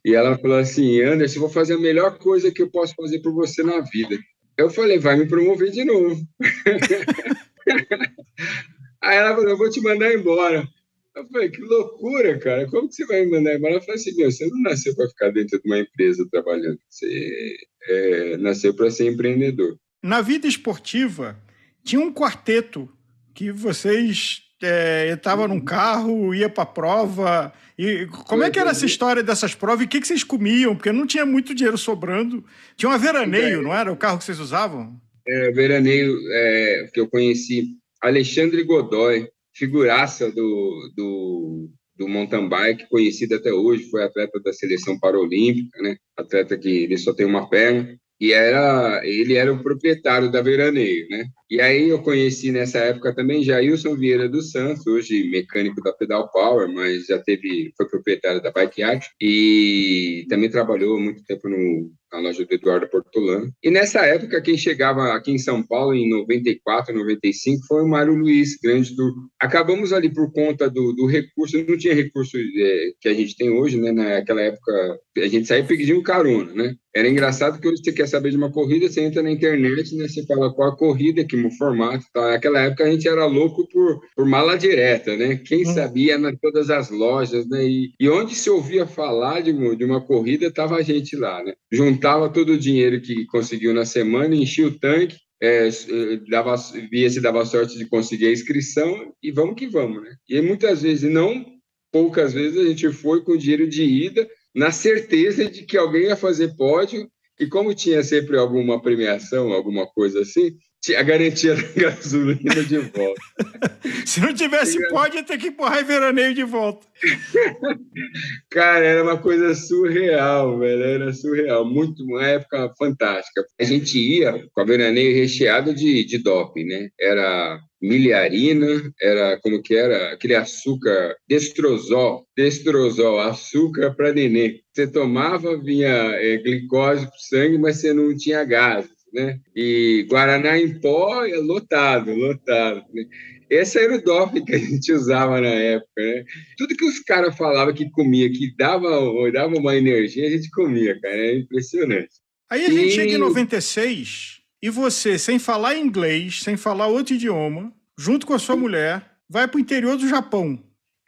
E ela falou assim, Anderson, eu vou fazer a melhor coisa que eu posso fazer por você na vida. Eu falei, vai me promover de novo. Aí ela falou, eu vou te mandar embora. Eu falei, que loucura, cara. Como que você vai me mandar embora? Ela falou assim, meu, você não nasceu para ficar dentro de uma empresa trabalhando. Você é, nasceu para ser empreendedor. Na vida esportiva, tinha um quarteto que vocês é, estavam num carro, ia para a prova. E como é que era essa história dessas provas e o que, que vocês comiam? Porque não tinha muito dinheiro sobrando. Tinha um veraneio, não era? O carro que vocês usavam? É, veraneio é, que eu conheci Alexandre Godoy, figuraça do, do, do mountain bike, conhecido até hoje, foi atleta da seleção paralímpica, né? Atleta que ele só tem uma perna e era ele era o proprietário da Veraneio, né? E aí eu conheci nessa época também Jailson Vieira dos Santos, hoje mecânico da Pedal Power, mas já teve foi proprietário da Bike Art e também trabalhou muito tempo no na loja do Eduardo Portolano. E nessa época, quem chegava aqui em São Paulo, em 94, 95, foi o Mário Luiz, grande do. Acabamos ali por conta do, do recurso, não tinha recurso é, que a gente tem hoje, né? Naquela época, a gente saía pedindo carona, né? Era engraçado que hoje você quer saber de uma corrida, você entra na internet, né? Você fala qual a corrida, que formato. Tá? Naquela época a gente era louco por, por mala direta, né? Quem hum. sabia nas todas as lojas, né? E, e onde se ouvia falar de uma, de uma corrida, tava a gente lá, né? Juntava todo o dinheiro que conseguiu na semana, enchia o tanque, é, dava, via se dava sorte de conseguir a inscrição e vamos que vamos, né? E muitas vezes, não poucas vezes, a gente foi com dinheiro de ida, na certeza de que alguém ia fazer pódio, e como tinha sempre alguma premiação, alguma coisa assim, a garantia da gasolina de volta. Se não tivesse pode, ia ter que empurrar e veraneio de volta. Cara, era uma coisa surreal, velho. Era surreal. Muito, uma época fantástica. A gente ia com a veraneio recheado de, de doping, né? Era milharina, era como que era aquele açúcar destrozol, destrozol, açúcar para nenê. Você tomava, vinha é, glicose para sangue, mas você não tinha gás né? E Guaraná em pó é lotado, lotado. Né? Esse era o que a gente usava na época, né? Tudo que os caras falavam que comia, que dava, dava uma energia, a gente comia, cara. É impressionante. Aí a gente e... chega em 96 e você, sem falar inglês, sem falar outro idioma, junto com a sua mulher, vai para o interior do Japão.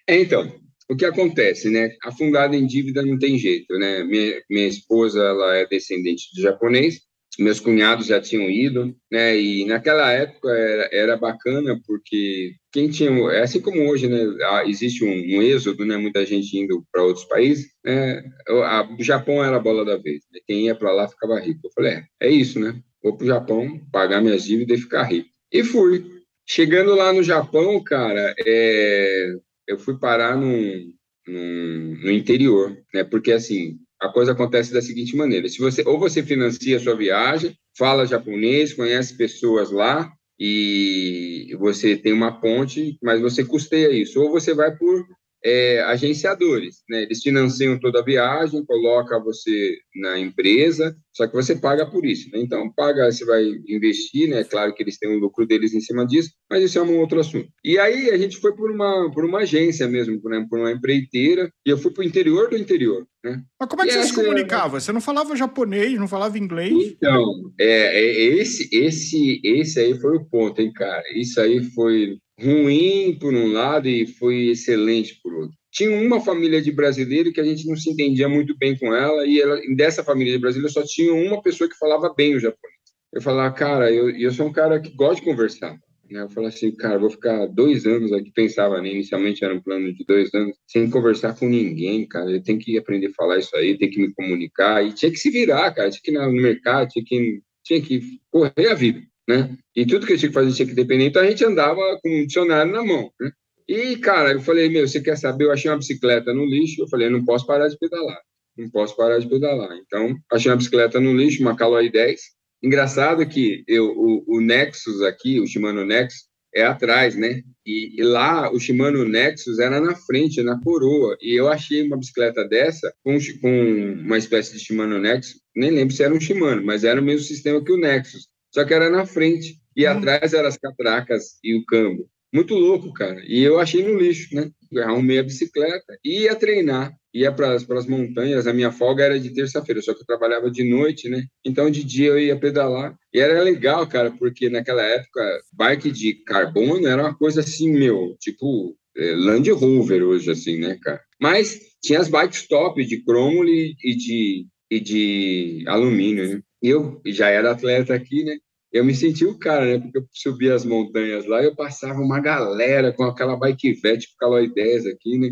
Então, o que acontece, né? Afundada em dívida não tem jeito, né? Minha, minha esposa, ela é descendente de japonês, meus cunhados já tinham ido, né? E naquela época era, era bacana porque quem tinha, é assim como hoje, né? Existe um, um êxodo, né? Muita gente indo para outros países, né? o Japão era a bola da vez. Né? Quem ia para lá ficava rico. Eu falei, é, é isso, né? Vou para o Japão, pagar minhas dívidas e ficar rico. E fui. Chegando lá no Japão, cara, é, eu fui parar num, num, no interior, né? Porque assim, a coisa acontece da seguinte maneira: se você ou você financia a sua viagem, fala japonês, conhece pessoas lá e você tem uma ponte, mas você custeia isso, ou você vai por é, agenciadores, né? Eles financiam toda a viagem, coloca você na empresa, só que você paga por isso, né? Então, paga, você vai investir, né? Claro que eles têm um lucro deles em cima disso, mas isso é um outro assunto. E aí a gente foi por uma, por uma agência mesmo, né? por uma empreiteira, e eu fui para o interior do interior, né? Mas como é que e você essa... se comunicava? Você não falava japonês, não falava inglês? Então, é, é, esse, esse, esse aí foi o ponto, hein, cara? Isso aí foi ruim por um lado e foi excelente por outro. Tinha uma família de brasileiro que a gente não se entendia muito bem com ela, e ela, dessa família de brasileiro só tinha uma pessoa que falava bem o japonês. Eu falava, cara, eu, eu sou um cara que gosta de conversar. Né? Eu falei assim, cara, vou ficar dois anos aqui, pensava, né? inicialmente era um plano de dois anos, sem conversar com ninguém, cara. Eu tenho que aprender a falar isso aí, tem que me comunicar, e tinha que se virar, cara, tinha que ir no mercado, tinha que, tinha que correr a vida né? E tudo que eu tinha que fazer tinha que depender, então a gente andava com um dicionário na mão, né? E, cara, eu falei, meu, você quer saber? Eu achei uma bicicleta no lixo, eu falei, não posso parar de pedalar, não posso parar de pedalar. Então, achei uma bicicleta no lixo, uma Caloi 10. Engraçado que eu, o, o Nexus aqui, o Shimano Nexus, é atrás, né? E, e, lá o Shimano Nexus era na frente, na coroa. E eu achei uma bicicleta dessa com, com uma espécie de Shimano Nexus. Nem lembro se era um Shimano, mas era o mesmo sistema que o Nexus só que era na frente e hum. atrás eram as catracas e o câmbio. muito louco, cara. E eu achei no lixo, né? Eu arrumei a bicicleta, ia treinar, ia para as montanhas. A minha folga era de terça-feira, só que eu trabalhava de noite, né? Então de dia eu ia pedalar. E era legal, cara, porque naquela época, bike de carbono era uma coisa assim, meu, tipo é, Land Rover hoje, assim, né, cara? Mas tinha as bikes top de cromo e de, e de alumínio, né? Eu já era atleta aqui, né? Eu me senti o cara, né? Porque eu subia as montanhas lá, eu passava uma galera com aquela bike vet tipo Caloi 10 aqui, né?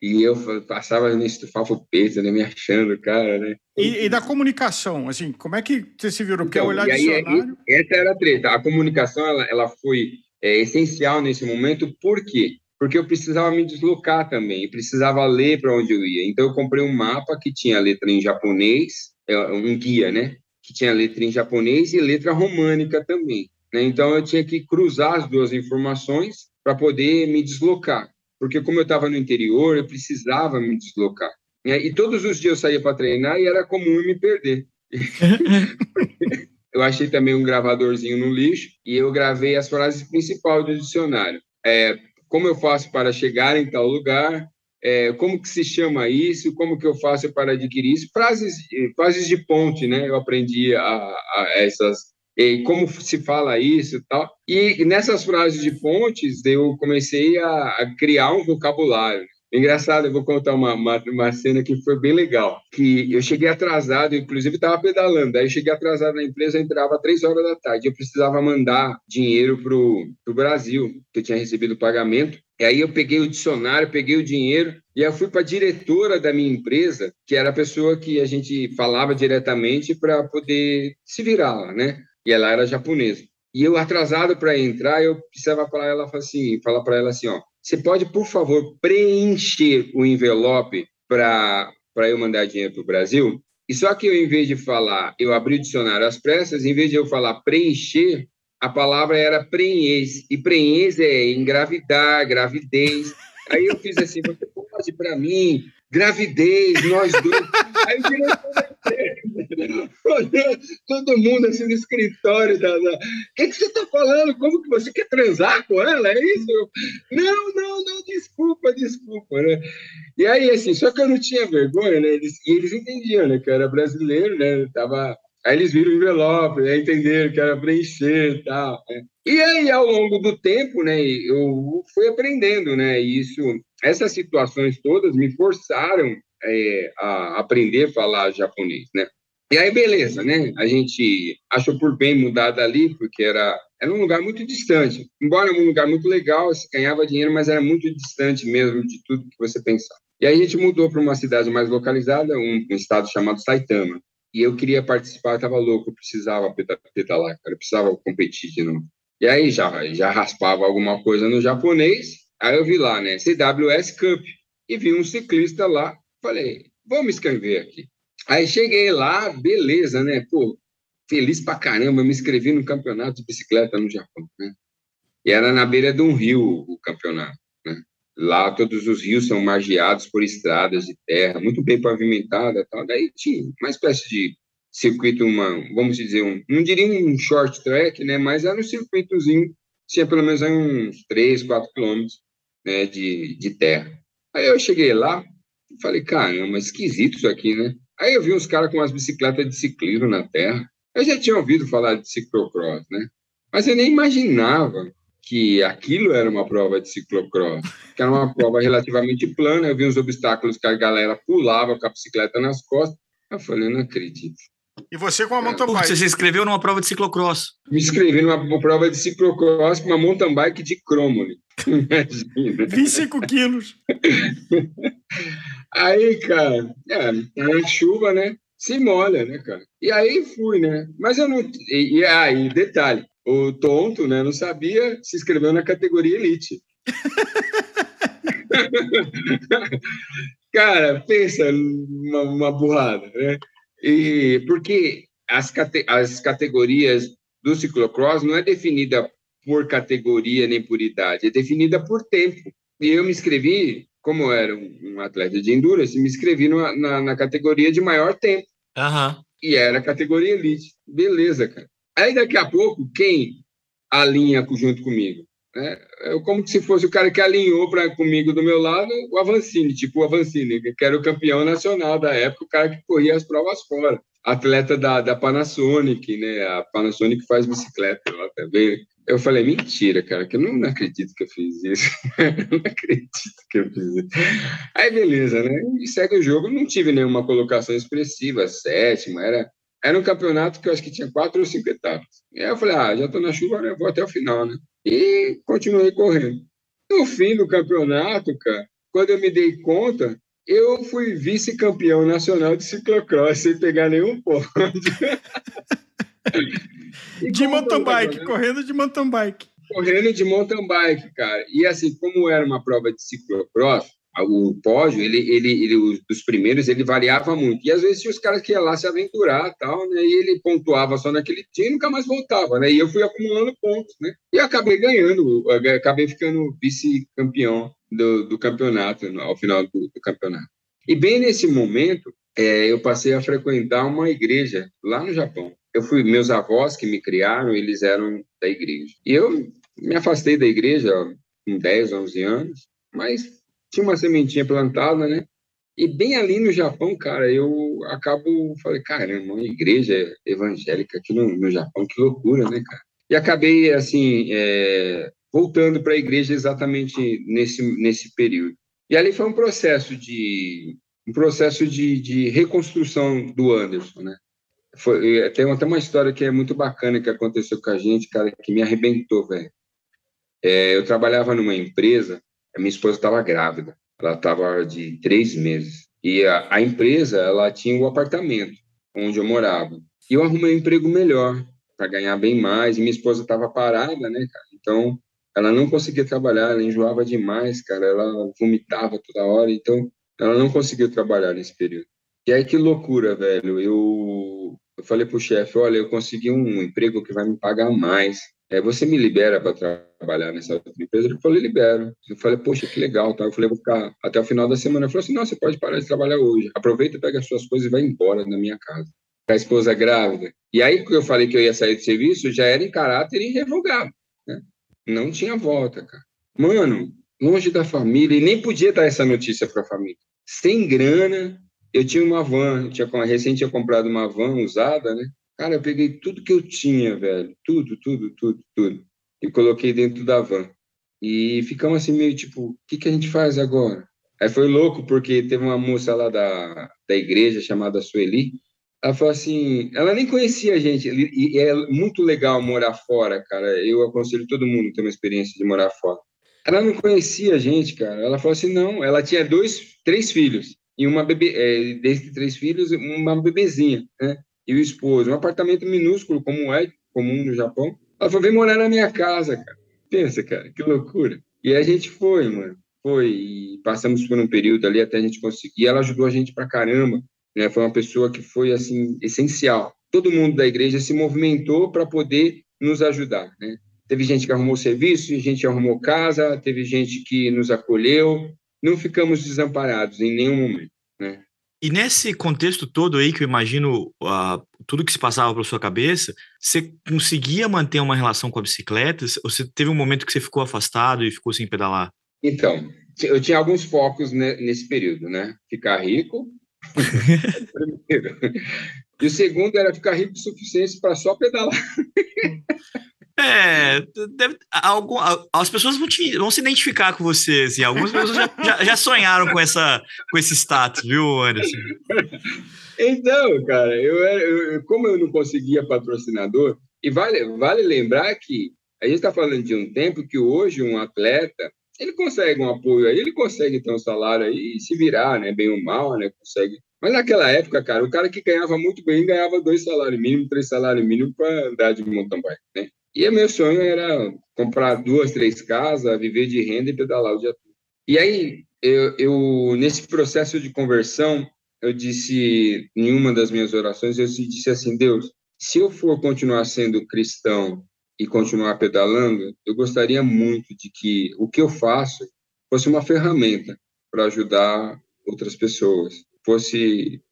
E eu passava nesse peito, né? Me achando, cara, né? E, e, da comunicação, assim, como é que você se virou? Porque então, olhar aí, dicionário... essa era a treta. A comunicação, ela, ela foi é, essencial nesse momento, por quê? Porque eu precisava me deslocar também, precisava ler para onde eu ia. Então, eu comprei um mapa que tinha letra em japonês, é, um guia, né? Que tinha letra em japonês e letra românica também. Né? Então, eu tinha que cruzar as duas informações para poder me deslocar, porque como eu estava no interior, eu precisava me deslocar. Né? E todos os dias eu saía para treinar e era comum me perder. eu achei também um gravadorzinho no lixo e eu gravei as frases principais do dicionário. É, como eu faço para chegar em tal lugar? É, como que se chama isso, como que eu faço para adquirir isso, frases, frases de ponte, né? Eu aprendi a, a essas, como se fala isso e tal. E nessas frases de pontes, eu comecei a, a criar um vocabulário. Engraçado, eu vou contar uma, uma, uma, cena que foi bem legal. Que eu cheguei atrasado, inclusive estava pedalando. Aí eu cheguei atrasado na empresa, entrava três horas da tarde. Eu precisava mandar dinheiro para o Brasil, que eu tinha recebido o pagamento. E aí eu peguei o dicionário, peguei o dinheiro e eu fui para a diretora da minha empresa, que era a pessoa que a gente falava diretamente para poder se virar lá, né? E ela era japonesa. E eu atrasado para entrar, eu precisava falar ela assim, falar para ela assim, ó, você pode por favor preencher o envelope para eu mandar dinheiro para o Brasil? E só que eu, em vez de falar, eu abri o dicionário às pressas, em vez de eu falar preencher, a palavra era prenhez, e prenhez é engravidar, gravidez. Aí eu fiz assim, você pode para mim, gravidez, nós dois. Aí o diretor todo mundo assim no escritório da. O que, que você está falando? Como que você quer transar com ela? É isso? não, não, não, desculpa, desculpa, né? E aí, assim, só que eu não tinha vergonha, né? Eles, e eles entendiam, né? Que eu era brasileiro, né? tava Aí eles viram o envelope, aí entenderam que era preencher e tal. Né? E aí, ao longo do tempo, né, eu fui aprendendo, né? Isso, essas situações todas me forçaram é, a aprender a falar japonês, né? E aí, beleza, né? A gente achou por bem mudar dali, porque era, era um lugar muito distante. Embora um lugar muito legal, se ganhava dinheiro, mas era muito distante mesmo de tudo que você pensava. E aí a gente mudou para uma cidade mais localizada, um, um estado chamado Saitama e eu queria participar, eu tava louco, eu precisava pedalar, cara, precisava competir de novo. E aí já, já raspava alguma coisa no japonês, aí eu vi lá, né, CWS Cup, e vi um ciclista lá, falei, vamos escrever aqui. Aí cheguei lá, beleza, né, pô, feliz pra caramba, me inscrevi no campeonato de bicicleta no Japão, né, e era na beira de um rio o campeonato. Lá todos os rios são margeados por estradas de terra, muito bem pavimentada, tal. Daí tinha uma espécie de circuito, uma, vamos dizer, um, não diria um short track, né, mas era um circuitozinho, tinha pelo menos uns 3, 4 quilômetros né, de, de terra. Aí eu cheguei lá falei, caramba, esquisito isso aqui, né? Aí eu vi uns caras com umas bicicletas de ciclismo na terra. Eu já tinha ouvido falar de ciclocross, né? Mas eu nem imaginava que aquilo era uma prova de ciclocross, que era uma prova relativamente plana. Eu vi uns obstáculos que a galera pulava com a bicicleta nas costas. Eu falei, não acredito. E você com a mountain bike? Você se inscreveu numa prova de ciclocross? Me inscrevi numa prova de ciclocross com uma mountain bike de cromo. 25 quilos. Aí, cara, é, a chuva, né? Se molha, né, cara? E aí fui, né? Mas eu não. E, e aí, detalhe, o tonto, né, não sabia, se inscreveu na categoria elite. Cara, pensa uma, uma burrada, né? E porque as, cate, as categorias do ciclocross não é definida por categoria nem por idade, é definida por tempo. E eu me inscrevi, como era um, atleta de endurance, me inscrevi na, na, na categoria de maior tempo. Uhum. E era a categoria elite. Beleza, cara. Aí daqui a pouco, quem alinha junto comigo? né? Eu, como se fosse o cara que alinhou para comigo do meu lado o Avancini, tipo o Avancini, que era o campeão nacional da época, o cara que corria as provas fora. Atleta da, da Panasonic, né? A Panasonic faz bicicleta lá também. Eu falei, mentira, cara, que eu não, acredito que eu fiz isso. não acredito que eu fiz isso. Aí, beleza, né? E segue o jogo. Não tive nenhuma colocação expressiva, sétima, era era um campeonato que eu acho que tinha quatro ou cinco etapas. E aí eu falei, ah, já estou na chuva, eu vou até o final, né? E continuei correndo. No fim do campeonato, cara, quando eu me dei conta, eu fui vice-campeão nacional de ciclocross sem pegar nenhum ponto. de mountain bike, correndo de mountain bike. Correndo de mountain bike, cara. E assim, como era uma prova de ciclocross, o pódio, ele, ele, ele, os, dos primeiros, ele variava muito. E às vezes tinha os caras que iam lá se aventurar tal, né? E ele pontuava só naquele dia e nunca mais voltava, né? E eu fui acumulando pontos, né? E acabei ganhando, acabei ficando vice-campeão do, do campeonato, ao final do, do campeonato. E bem nesse momento, é, eu passei a frequentar uma igreja lá no Japão. Eu fui, meus avós que me criaram, eles eram da igreja. E eu me afastei da igreja com 10, 11 anos, mas tinha uma sementinha plantada, né? E bem ali no Japão, cara, eu acabo, falei, caramba, uma igreja evangélica aqui no, no Japão, que loucura, né, cara? E acabei, assim, é, voltando para a igreja exatamente nesse, nesse período. E ali foi um processo de um processo de, de reconstrução do Anderson, né? Foi, tem até uma história que é muito bacana que aconteceu com a gente, cara, que me arrebentou, velho. É, eu trabalhava numa empresa a minha esposa estava grávida, ela estava de três meses. E a, a, empresa, ela tinha o um apartamento onde eu morava. E eu arrumei um emprego melhor, para ganhar bem mais. E minha esposa estava parada, né, cara? Então, ela não conseguia trabalhar, ela enjoava demais, cara. Ela vomitava toda hora, então ela não conseguiu trabalhar nesse período. E aí, que loucura, velho. Eu, eu falei pro chefe: olha, eu consegui um emprego que vai me pagar mais é, você me libera para trabalhar nessa outra empresa? Ele falou, libero. Eu falei, poxa, que legal. Tá? Eu falei, vou ficar até o final da semana. Ele falou assim, não, você pode parar de trabalhar hoje. Aproveita, pega as suas coisas e vai embora da minha casa. A esposa grávida. E aí que eu falei que eu ia sair do serviço, já era em caráter irrevogável. Né? Não tinha volta, cara. Mano, longe da família, e nem podia dar essa notícia para a família. Sem grana, eu tinha uma van, tinha, recém tinha comprado uma van usada, né? Cara, eu peguei tudo que eu tinha, velho. Tudo, tudo, tudo, tudo. E coloquei dentro da van. E ficamos assim, meio tipo, o que, que a gente faz agora? Aí foi louco, porque teve uma moça lá da, da igreja chamada Sueli. Ela falou assim: ela nem conhecia a gente. E é muito legal morar fora, cara. Eu aconselho todo mundo a ter uma experiência de morar fora. Ela não conhecia a gente, cara. Ela falou assim: não. Ela tinha dois, três filhos. E uma bebê, é, desde três filhos, uma bebezinha, né? e o esposo, um apartamento minúsculo, como é comum no Japão. Ela falou: vem morar na minha casa, cara. Pensa, cara, que loucura. E a gente foi, mano. Foi. E passamos por um período ali até a gente conseguir. Ela ajudou a gente pra caramba. Né? Foi uma pessoa que foi, assim, essencial. Todo mundo da igreja se movimentou para poder nos ajudar, né? Teve gente que arrumou serviço, gente que arrumou casa, teve gente que nos acolheu. Não ficamos desamparados em nenhum momento, né? E nesse contexto todo aí, que eu imagino uh, tudo que se passava pela sua cabeça, você conseguia manter uma relação com a bicicleta? Ou você teve um momento que você ficou afastado e ficou sem pedalar? Então, eu tinha alguns focos nesse período, né? Ficar rico, primeiro. E o segundo era ficar rico o suficiente para só pedalar. É, deve, algum, as pessoas vão, te, vão se identificar com você, assim, algumas pessoas já, já, já, sonharam com, essa, com esse status, viu, Anderson? Então, cara, eu, eu, como eu não conseguia patrocinador, e vale, vale lembrar que a gente está falando de um tempo que hoje um atleta, ele consegue um apoio aí, ele consegue ter um salário aí e se virar, né, bem ou mal, né, consegue mas naquela época, cara, o cara que ganhava muito bem ganhava dois salários mínimos, três salários mínimos para andar de mountain bike, né? E o meu sonho era comprar duas, três casas, viver de renda e pedalar o dia todo. E aí, eu, eu, nesse processo de conversão, eu disse, em uma das minhas orações, eu disse assim, Deus, se eu for continuar sendo cristão e continuar pedalando, eu gostaria muito de que o que eu faço fosse uma ferramenta para ajudar outras pessoas, fosse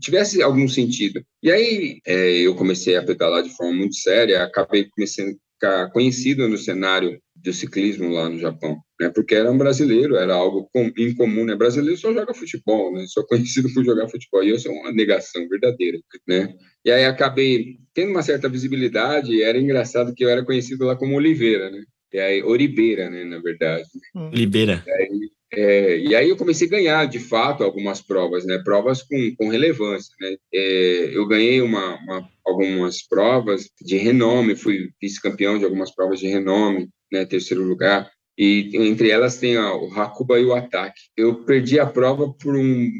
tivesse algum sentido. E aí é, eu comecei a pedalar de forma muito séria, acabei começando a ficar conhecido no cenário do ciclismo lá no Japão, né? Porque era um brasileiro, era algo incomum, né? Brasileiro só joga futebol, né? Só conhecido por jogar futebol. E eu sou uma negação verdadeira, né? E aí acabei tendo uma certa visibilidade. E era engraçado que eu era conhecido lá como Oliveira, né? E aí Oribeira, né? Na verdade. Oliveira. E aí, é, e aí eu comecei a ganhar, de fato, algumas provas, né? Provas com, com relevância, né? É, eu ganhei uma, uma, algumas provas de renome, fui vice-campeão de algumas provas de renome, né? Terceiro lugar. E entre elas tem o Hakuba e o ataque. Eu perdi a prova por um,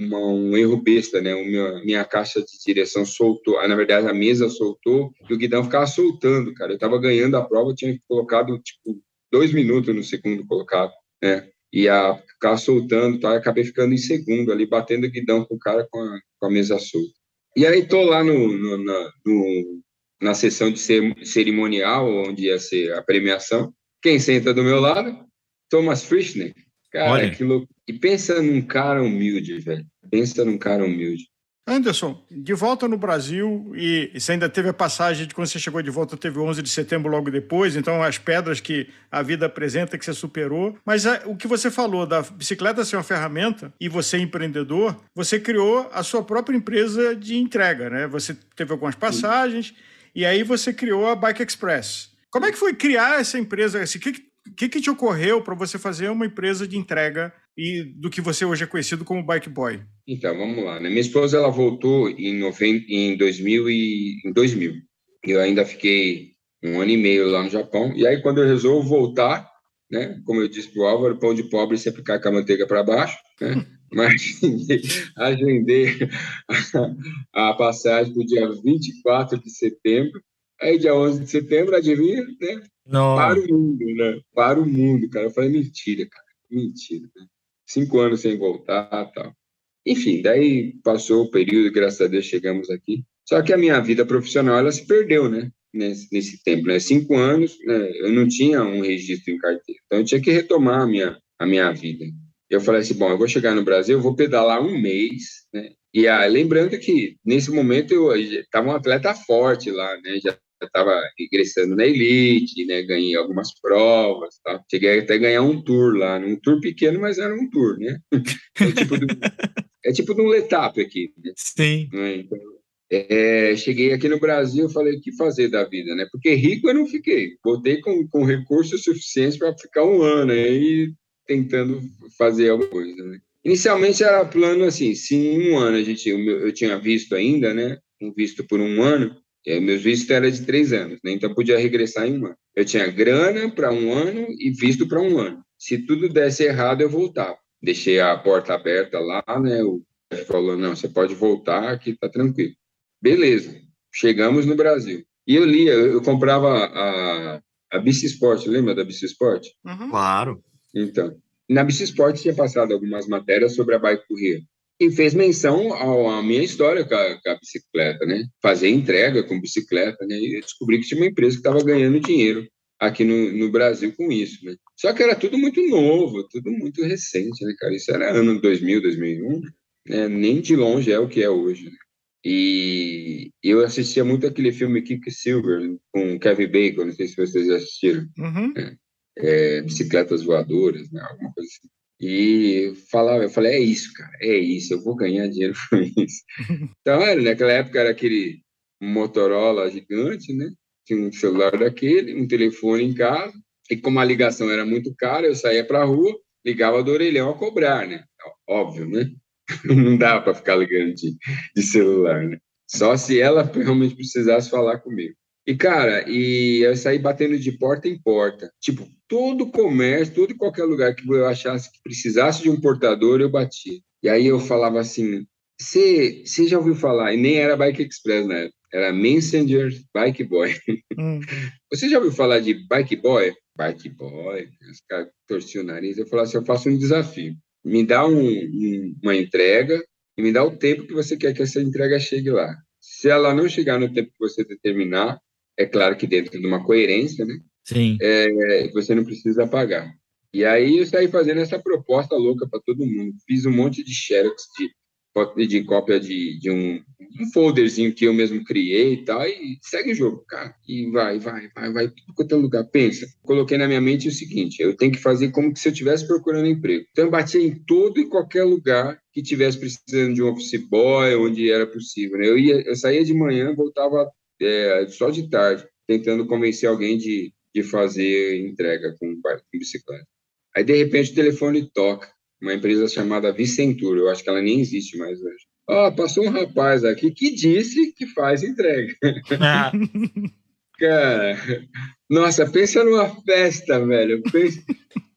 um, um erro besta, né? O meu, minha caixa de direção soltou, ah, na verdade a mesa soltou e o guidão ficava soltando, cara. Eu tava ganhando a prova, tinha colocado tipo dois minutos no segundo colocado, né? E a ficar soltando, tá? acabei ficando em segundo ali, batendo guidão com o cara com a, com a mesa solta. E aí tô lá no, no, na, no, na sessão de cerimonial, onde ia ser a premiação. Quem senta do meu lado? Thomas Frischner. Cara, Olha. que louco. E pensa num cara humilde, velho. Pensa num cara humilde. Anderson, de volta no Brasil, e você ainda teve a passagem de quando você chegou de volta, teve o 11 de setembro logo depois, então as pedras que a vida apresenta que você superou. Mas a, o que você falou da bicicleta ser uma ferramenta e você empreendedor, você criou a sua própria empresa de entrega, né? Você teve algumas passagens Sim. e aí você criou a Bike Express. Como é que foi criar essa empresa? O que, que, que te ocorreu para você fazer uma empresa de entrega e do que você hoje é conhecido como Bike Boy? Então, vamos lá. Né? Minha esposa ela voltou em, 90, em, 2000 e, em 2000. Eu ainda fiquei um ano e meio lá no Japão. E aí, quando eu resolvo voltar, né, como eu disse para o Álvaro, pão de pobre sempre cai com a manteiga para baixo. Né? Mas agendei a, a passagem para o dia 24 de setembro. Aí, dia 11 de setembro, adivinha, né? Não. Para o mundo, né? Para o mundo, cara. Eu falei, mentira, cara. Mentira, né? Cinco anos sem voltar tal. Enfim, daí passou o período, graças a Deus chegamos aqui. Só que a minha vida profissional, ela se perdeu, né? Nesse, nesse tempo, né? Cinco anos, né? eu não tinha um registro em carteira. Então, eu tinha que retomar a minha, a minha vida. Eu falei assim, bom, eu vou chegar no Brasil, eu vou pedalar um mês, né? E ah, lembrando que, nesse momento, eu estava um atleta forte lá, né? Já estava ingressando na elite, né? Ganhei algumas provas, tá? Cheguei até a ganhar um tour lá, um tour pequeno, mas era um tour, né? É tipo de, é tipo de um letap aqui. Né? Sim. Né? Então, é, cheguei aqui no Brasil, falei o que fazer da vida, né? Porque rico eu não fiquei, botei com, com recursos suficientes para ficar um ano aí tentando fazer alguma coisa. Né? Inicialmente era plano assim, se em um ano a gente, eu, eu tinha visto ainda, né? Um visto por um ano, é, meus vistos eram de três anos, né? então podia regressar em um ano. Eu tinha grana para um ano e visto para um ano. Se tudo desse errado, eu voltava. Deixei a porta aberta lá, né? O chefe falou: não, você pode voltar, aqui tá tranquilo. Beleza, chegamos no Brasil. E eu lia, eu, eu comprava a, a Sport, lembra da Bici Sport? Uhum. Claro. Então, na Bici Sport tinha passado algumas matérias sobre a bike corrida e fez menção à minha história com a, com a, bicicleta, né? Fazer entrega com bicicleta, né? E descobri que tinha uma empresa que estava ganhando dinheiro aqui no, no, Brasil com isso, né? Só que era tudo muito novo, tudo muito recente, né, cara? Isso era ano 2000, 2001, né? Nem de longe é o que é hoje, né? E eu assistia muito aquele filme Kick Silver com Kevin Bacon, não sei se vocês assistiram. Uhum. É, é, bicicletas voadoras, né? Alguma coisa assim. E falava, eu falei, é isso, cara, é isso, eu vou ganhar dinheiro com isso. Então, era, naquela época era aquele Motorola gigante, né? Tinha um celular daquele, um telefone em casa, e como a ligação era muito cara, eu saía para a rua, ligava do orelhão a cobrar, né? Óbvio, né? Não dava para ficar ligando de, de celular, né? Só se ela realmente precisasse falar comigo. E, cara, e eu saí batendo de porta em porta. Tipo, todo comércio, todo e qualquer lugar que eu achasse que precisasse de um portador, eu batia. E aí eu falava assim: você já ouviu falar? E nem era Bike Express na época, era Messenger Bike Boy. Hum. Você já ouviu falar de Bike Boy? Bike Boy, os caras torciam o nariz. Eu falava assim: eu faço um desafio. Me dá um, um, uma entrega e me dá o tempo que você quer que essa entrega chegue lá. Se ela não chegar no tempo que você determinar, é claro que dentro de uma coerência, né? Sim. É, você não precisa pagar. E aí eu saí fazendo essa proposta louca para todo mundo. Fiz um monte de xerox de de cópia de, de um, um folderzinho que eu mesmo criei e tal, e segue o jogo, cara. E vai, vai, vai, vai, tudo quanto é lugar. Pensa, coloquei na minha mente o seguinte: eu tenho que fazer como se eu estivesse procurando emprego. Então, eu batia em todo e qualquer lugar que tivesse precisando de um office boy, onde era possível. Né? Eu, ia, eu saía de manhã, voltava é, só de tarde, tentando convencer alguém de, de fazer entrega com, com bicicleta. Aí, de repente, o telefone toca. Uma empresa chamada Vicentura, eu acho que ela nem existe mais hoje. Ó, oh, passou um rapaz aqui que disse que faz entrega. Ah. cara, nossa, pensa numa festa, velho. Pensa,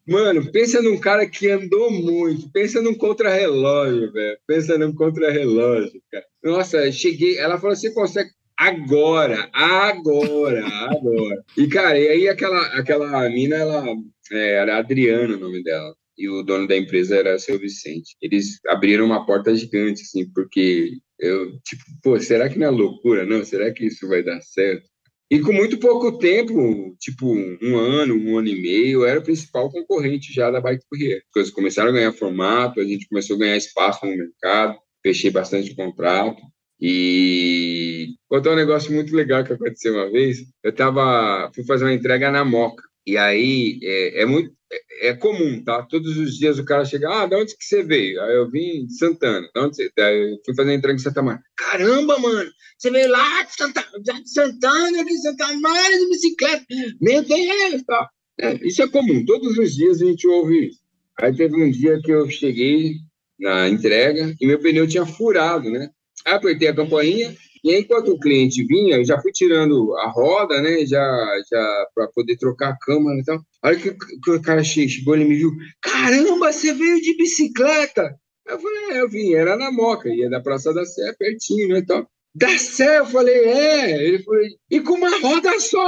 mano, pensa num cara que andou muito. Pensa num contra-relógio, velho. Pensa num contra-relógio, cara. Nossa, cheguei. Ela falou: você consegue agora, agora, agora. E, cara, e aí aquela, aquela mina, ela é, era Adriana o nome dela e o dono da empresa era seu Vicente. Eles abriram uma porta gigante, assim, porque eu, tipo, pô, será que não é loucura? Não, será que isso vai dar certo? E com muito pouco tempo, tipo um ano, um ano e meio, eu era o principal concorrente já da Bike Courier. As coisas começaram a ganhar formato, a gente começou a ganhar espaço no mercado, fechei bastante contrato. E contar um negócio muito legal que aconteceu uma vez. Eu tava, fui fazer uma entrega na Moca. E aí é, é muito é, é, comum, tá? Todos os dias o cara chega, ah, de onde que você veio? Aí eu vim de Santana. De onde você... Aí eu fui fazer a entrega em Santa Maria. Caramba, mano, você veio lá de, Santa... de Santana, de Santa Maria, de bicicleta. Meu Deus, tá? É, isso é comum, todos os dias a gente ouve isso. Aí teve um dia que eu cheguei na entrega e meu pneu tinha furado, né? Apertei a campainha, e enquanto o cliente vinha, eu já fui tirando a roda, né? Já, já para poder trocar a câmera e tal. Aí que, que o cara chegou, ele me viu: Caramba, você veio de bicicleta! Eu falei: É, eu vim, era na Moca, ia da Praça da Sé, pertinho, né? Tal. Da Sé, eu falei: É. Ele falou: E com uma roda só!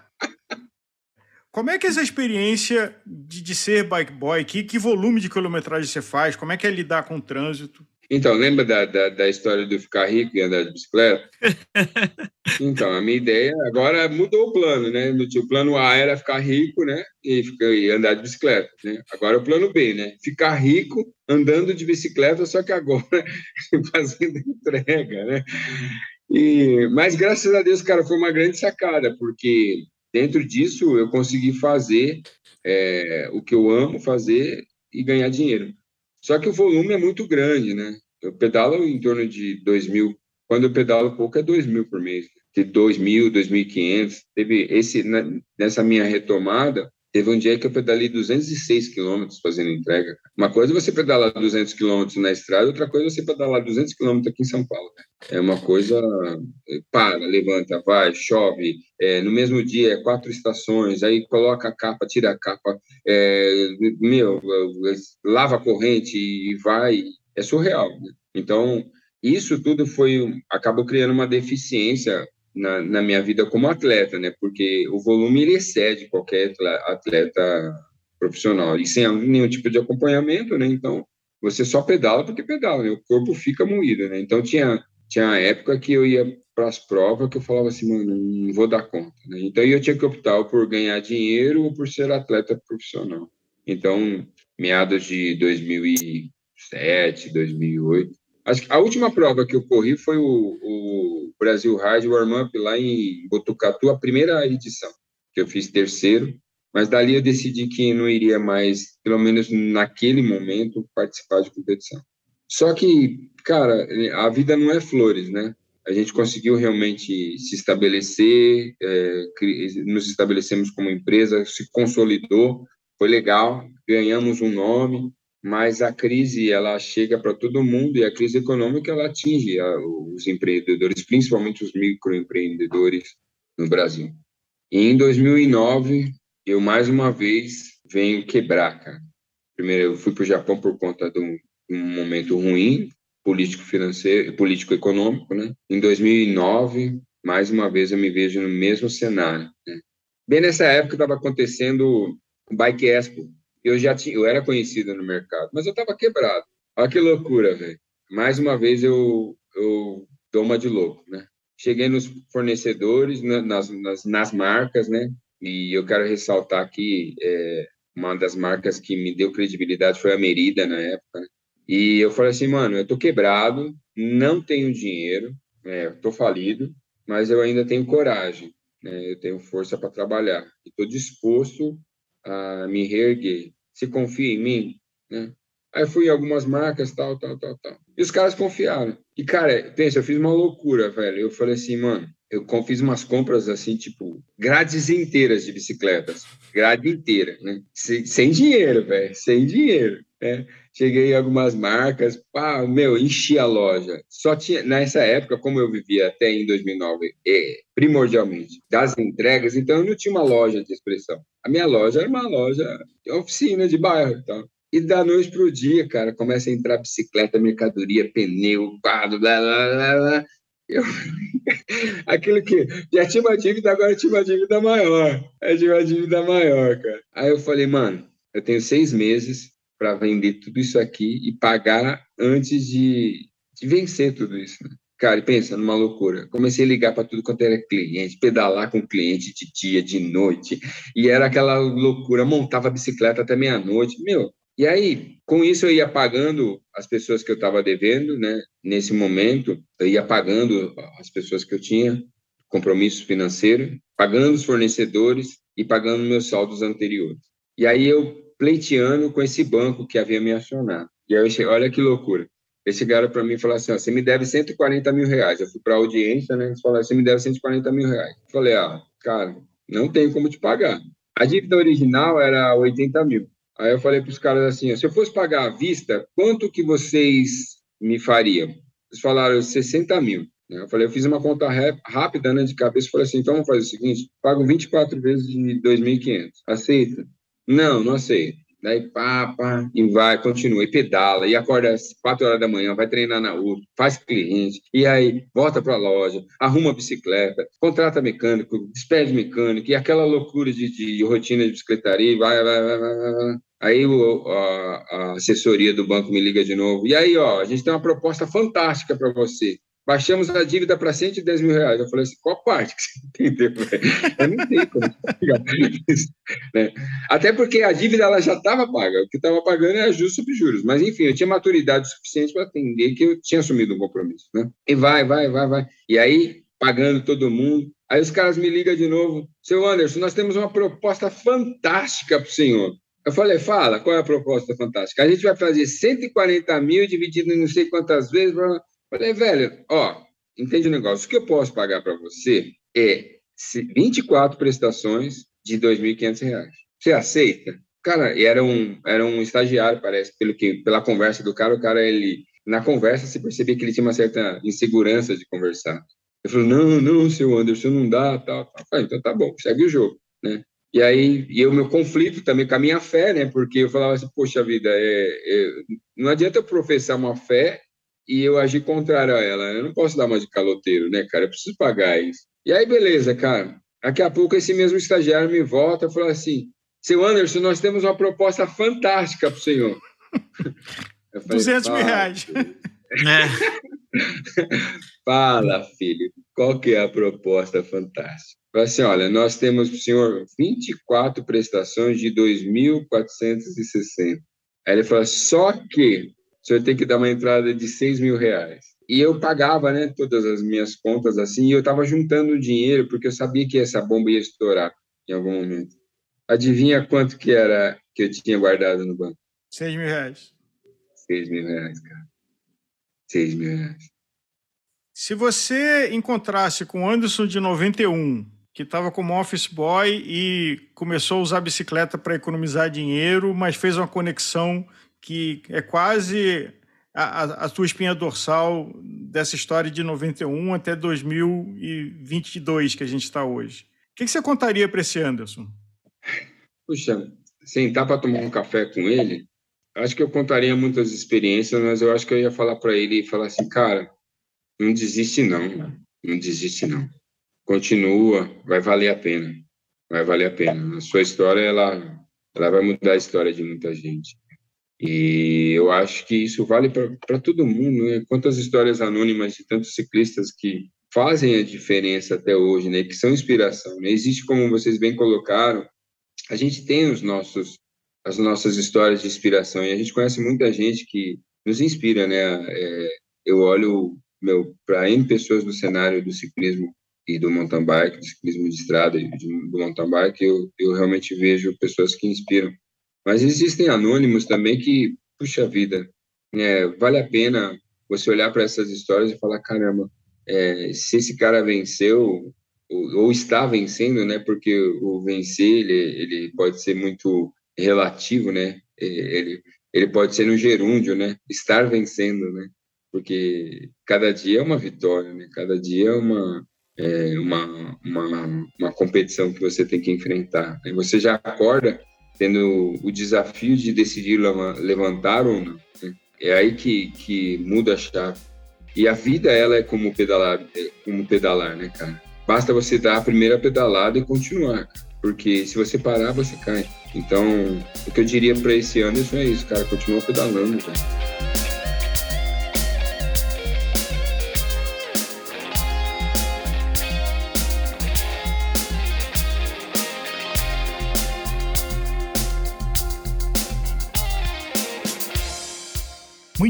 Como é que é essa experiência de, de ser bike boy? Que, que volume de quilometragem você faz? Como é que é lidar com o trânsito? Então, lembra da, da, da, história do ficar rico e andar de bicicleta? então, a minha ideia agora mudou o plano, né? O plano A era ficar rico, né? E, ficar, e andar de bicicleta, né? Agora o plano B, né? Ficar rico andando de bicicleta, só que agora fazendo entrega, né? E, mas graças a Deus, cara, foi uma grande sacada, porque dentro disso eu consegui fazer é, o que eu amo fazer e ganhar dinheiro. Só que o volume é muito grande, né? Eu pedalo em torno de 2 mil. Quando eu pedalo pouco, é 2 mil por mês. De 2 mil, 2.500. Teve esse, nessa minha retomada, Teve um dia que eu pedalei 206 quilômetros fazendo entrega. Uma coisa é você pedalar 200 quilômetros na estrada, outra coisa é você pedalar 200 quilômetros aqui em São Paulo. É uma coisa, para, levanta, vai, chove. É, no mesmo dia, é quatro estações, aí coloca a capa, tira a capa, é, meu, lava a corrente e vai. É surreal. Né? Então, isso tudo foi, acabou criando uma deficiência na, na, minha vida como atleta, né? Porque o volume ele excede qualquer atleta profissional e sem nenhum tipo de acompanhamento, né? Então você só pedala porque pedala, né? O corpo fica moído, né? Então tinha tinha época que eu ia para as provas que eu falava assim, mano, não vou dar conta, né? Então eu tinha que optar por ganhar dinheiro ou por ser atleta profissional. Então meados de 2007, 2008 Acho que a última prova que eu corri foi o, o Brasil Ride Warm Up lá em Botucatu, a primeira edição, que eu fiz terceiro, mas dali eu decidi que não iria mais, pelo menos naquele momento, participar de competição. Só que, cara, a vida não é flores, né? A gente conseguiu realmente se estabelecer, é, nos estabelecemos como empresa, se consolidou, foi legal, ganhamos um nome, mas a crise ela chega para todo mundo e a crise econômica ela atinge a, os empreendedores, principalmente os microempreendedores no Brasil. E em 2009 eu mais uma vez venho quebrar, cara. Primeiro eu fui para o Japão por conta de um, um momento ruim político financeiro, político econômico, né? Em 2009 mais uma vez eu me vejo no mesmo cenário. Né? Bem nessa época estava acontecendo o Bike Expo eu já tinha, eu era conhecido no mercado, mas eu estava quebrado. Olha que loucura, velho. Mais uma vez eu, eu dou uma de louco, né? Cheguei nos fornecedores, nas, nas, nas marcas, né? E eu quero ressaltar aqui, é, uma das marcas que me deu credibilidade foi a Merida na época. Né? E eu falei assim, mano, eu tô quebrado, não tenho dinheiro, é, tô falido, mas eu ainda tenho coragem, né? Eu tenho força para trabalhar e tô disposto a me reerguer. Se confia em mim, né? Aí fui em algumas marcas, tal, tal, tal, tal. E os caras confiaram. E, cara, pensa, eu fiz uma loucura, velho. Eu falei assim, mano, eu fiz umas compras assim, tipo, grades inteiras de bicicletas. Grade inteira, né? Sem, sem dinheiro, velho. Sem dinheiro. Né? Cheguei em algumas marcas, pá, meu, enchi a loja. Só tinha, nessa época, como eu vivia até em 2009, é, primordialmente, das entregas, então eu não tinha uma loja de expressão. A minha loja era uma loja de oficina de bairro e tal. E da noite para o dia, cara, começa a entrar bicicleta, mercadoria, pneu, quadro, blá, blá, blá, blá. Eu... Aquilo que já tinha uma dívida, agora tinha uma dívida maior. Eu tinha uma dívida maior, cara. Aí eu falei, mano, eu tenho seis meses para vender tudo isso aqui e pagar antes de, de vencer tudo isso. Né? Cara, pensa numa loucura. Comecei a ligar para tudo quanto era cliente, pedalar com cliente de dia, de noite, e era aquela loucura. Montava a bicicleta até meia-noite. Meu, e aí, com isso, eu ia pagando as pessoas que eu estava devendo, né? Nesse momento, eu ia pagando as pessoas que eu tinha, compromisso financeiro, pagando os fornecedores e pagando meus saldos anteriores. E aí, eu pleiteando com esse banco que havia me acionado. E aí, eu cheguei, olha que loucura. Eles chegaram para mim e falaram assim: você me deve 140 mil reais. Eu fui para a audiência, né? Eles falaram: você me deve 140 mil reais. Eu falei: ah, cara, não tenho como te pagar. A dívida original era 80 mil. Aí eu falei para os caras assim: se eu fosse pagar à vista, quanto que vocês me fariam? Eles falaram 60 mil. Eu falei, eu fiz uma conta rápida né, de cabeça falei assim: então vamos fazer o seguinte: pago 24 vezes de 2.500. Aceita? Não, não aceito. Daí pá, e vai, continua, e pedala, e acorda às 4 horas da manhã, vai treinar na UF, faz cliente, e aí volta para a loja, arruma bicicleta, contrata mecânico, despede mecânico, e aquela loucura de, de rotina de bicicletaria, vai, vai, vai, vai, vai. Aí o, a, a, assessoria do banco me liga de novo. E aí, ó, a gente tem uma proposta fantástica para você. Baixamos a dívida para 110 mil reais. Eu falei assim, qual parte que você entendeu? Eu não como isso. Né? Até porque a dívida ela já estava paga. O que estava pagando era juros sobre juros. Mas, enfim, eu tinha maturidade suficiente para entender que eu tinha assumido um compromisso. Né? E vai, vai, vai, vai. E aí, pagando todo mundo. Aí os caras me ligam de novo. Seu Anderson, nós temos uma proposta fantástica para o senhor. Eu falei, fala, qual é a proposta fantástica? A gente vai fazer 140 mil dividido em não sei quantas vezes. Falei, velho, ó, entende o negócio? O que eu posso pagar para você é 24 prestações de R$ 2.500. Você aceita? Cara, era um, era um estagiário, parece, pelo que, pela conversa do cara, o cara, ele, na conversa, se percebia que ele tinha uma certa insegurança de conversar. Eu falei, não, não, seu Anderson, não dá, tal, tal. Falei, então tá bom, segue o jogo, né? E aí, e o meu conflito também com a minha fé, né? Porque eu falava assim, poxa vida, é, é, não adianta eu professar uma fé e eu agir contrário a ela. Eu não posso dar uma de caloteiro, né, cara? Eu preciso pagar isso. E aí, beleza, cara. Daqui a pouco esse mesmo estagiário me volta e fala assim, seu Anderson, nós temos uma proposta fantástica para o senhor. Eu falei, 200 mil reais. É. Fala, filho, qual que é a proposta fantástica? Fala assim, olha, nós temos para o senhor 24 prestações de 2.460. Aí ele fala, só que senhor tem que dar uma entrada de 6 mil reais. E eu pagava, né, todas as minhas contas assim, e eu estava juntando dinheiro, porque eu sabia que essa bomba ia estourar em algum momento. Adivinha quanto que era que eu tinha guardado no banco? 6 mil reais. 6 mil reais, cara. 6 mil reais. Se você encontrasse com o Anderson de 91 que estava como office boy e começou a usar bicicleta para economizar dinheiro, mas fez uma conexão que é quase a, a, tua espinha dorsal dessa história de 91 até 2022 que a gente está hoje. O que, que você contaria para esse Anderson? Puxa, sentar para tomar um café com ele, acho que eu contaria muitas experiências, mas eu acho que eu ia falar para ele e falar assim, cara, não desiste não, não desiste não continua, vai valer a pena. Vai valer a pena. A sua história, ela, ela vai mudar a história de muita gente. E eu acho que isso vale para todo mundo. Né? Quantas histórias anônimas de tantos ciclistas que fazem a diferença até hoje, né? que são inspiração. Né? Existe, como vocês bem colocaram, a gente tem os nossos as nossas histórias de inspiração. E a gente conhece muita gente que nos inspira, né? É, eu olho para N pessoas do cenário do ciclismo e do mountain bike, do ciclismo de estrada e do mountain bike, eu, eu realmente vejo pessoas que inspiram. Mas existem anônimos também que, puxa vida, é, vale a pena você olhar para essas histórias e falar, caramba, é, se esse cara venceu ou, ou, está vencendo, né? Porque o vencer ele, ele pode ser muito relativo, né? Ele, ele pode ser no gerúndio, né? Estar vencendo, né? Porque cada dia é uma vitória, né? Cada dia é uma é uma, uma, uma competição que você tem que enfrentar. E você já acorda tendo o desafio de decidir levantar ou não. Né? É aí que, que muda a chave. E a vida, ela é como pedalar, é como pedalar, né, cara? Basta você dar a primeira pedalada e continuar, porque se você parar, você cai. Então, o que eu diria para esse Anderson é isso, cara, continua pedalando, cara.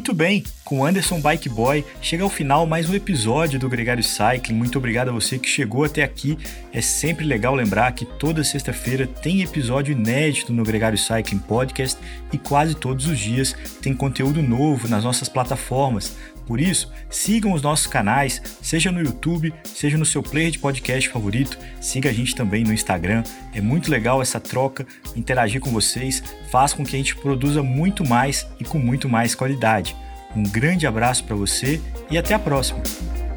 Muito bem, com Anderson Bike Boy, chega ao final mais um episódio do Gregário Cycling. Muito obrigado a você que chegou até aqui. É sempre legal lembrar que toda sexta-feira tem episódio inédito no Gregário Cycling Podcast e quase todos os dias tem conteúdo novo nas nossas plataformas. Por isso, sigam os nossos canais, seja no YouTube, seja no seu player de podcast favorito. Siga a gente também no Instagram. É muito legal essa troca, interagir com vocês, faz com que a gente produza muito mais e com muito mais qualidade. Um grande abraço para você e até a próxima!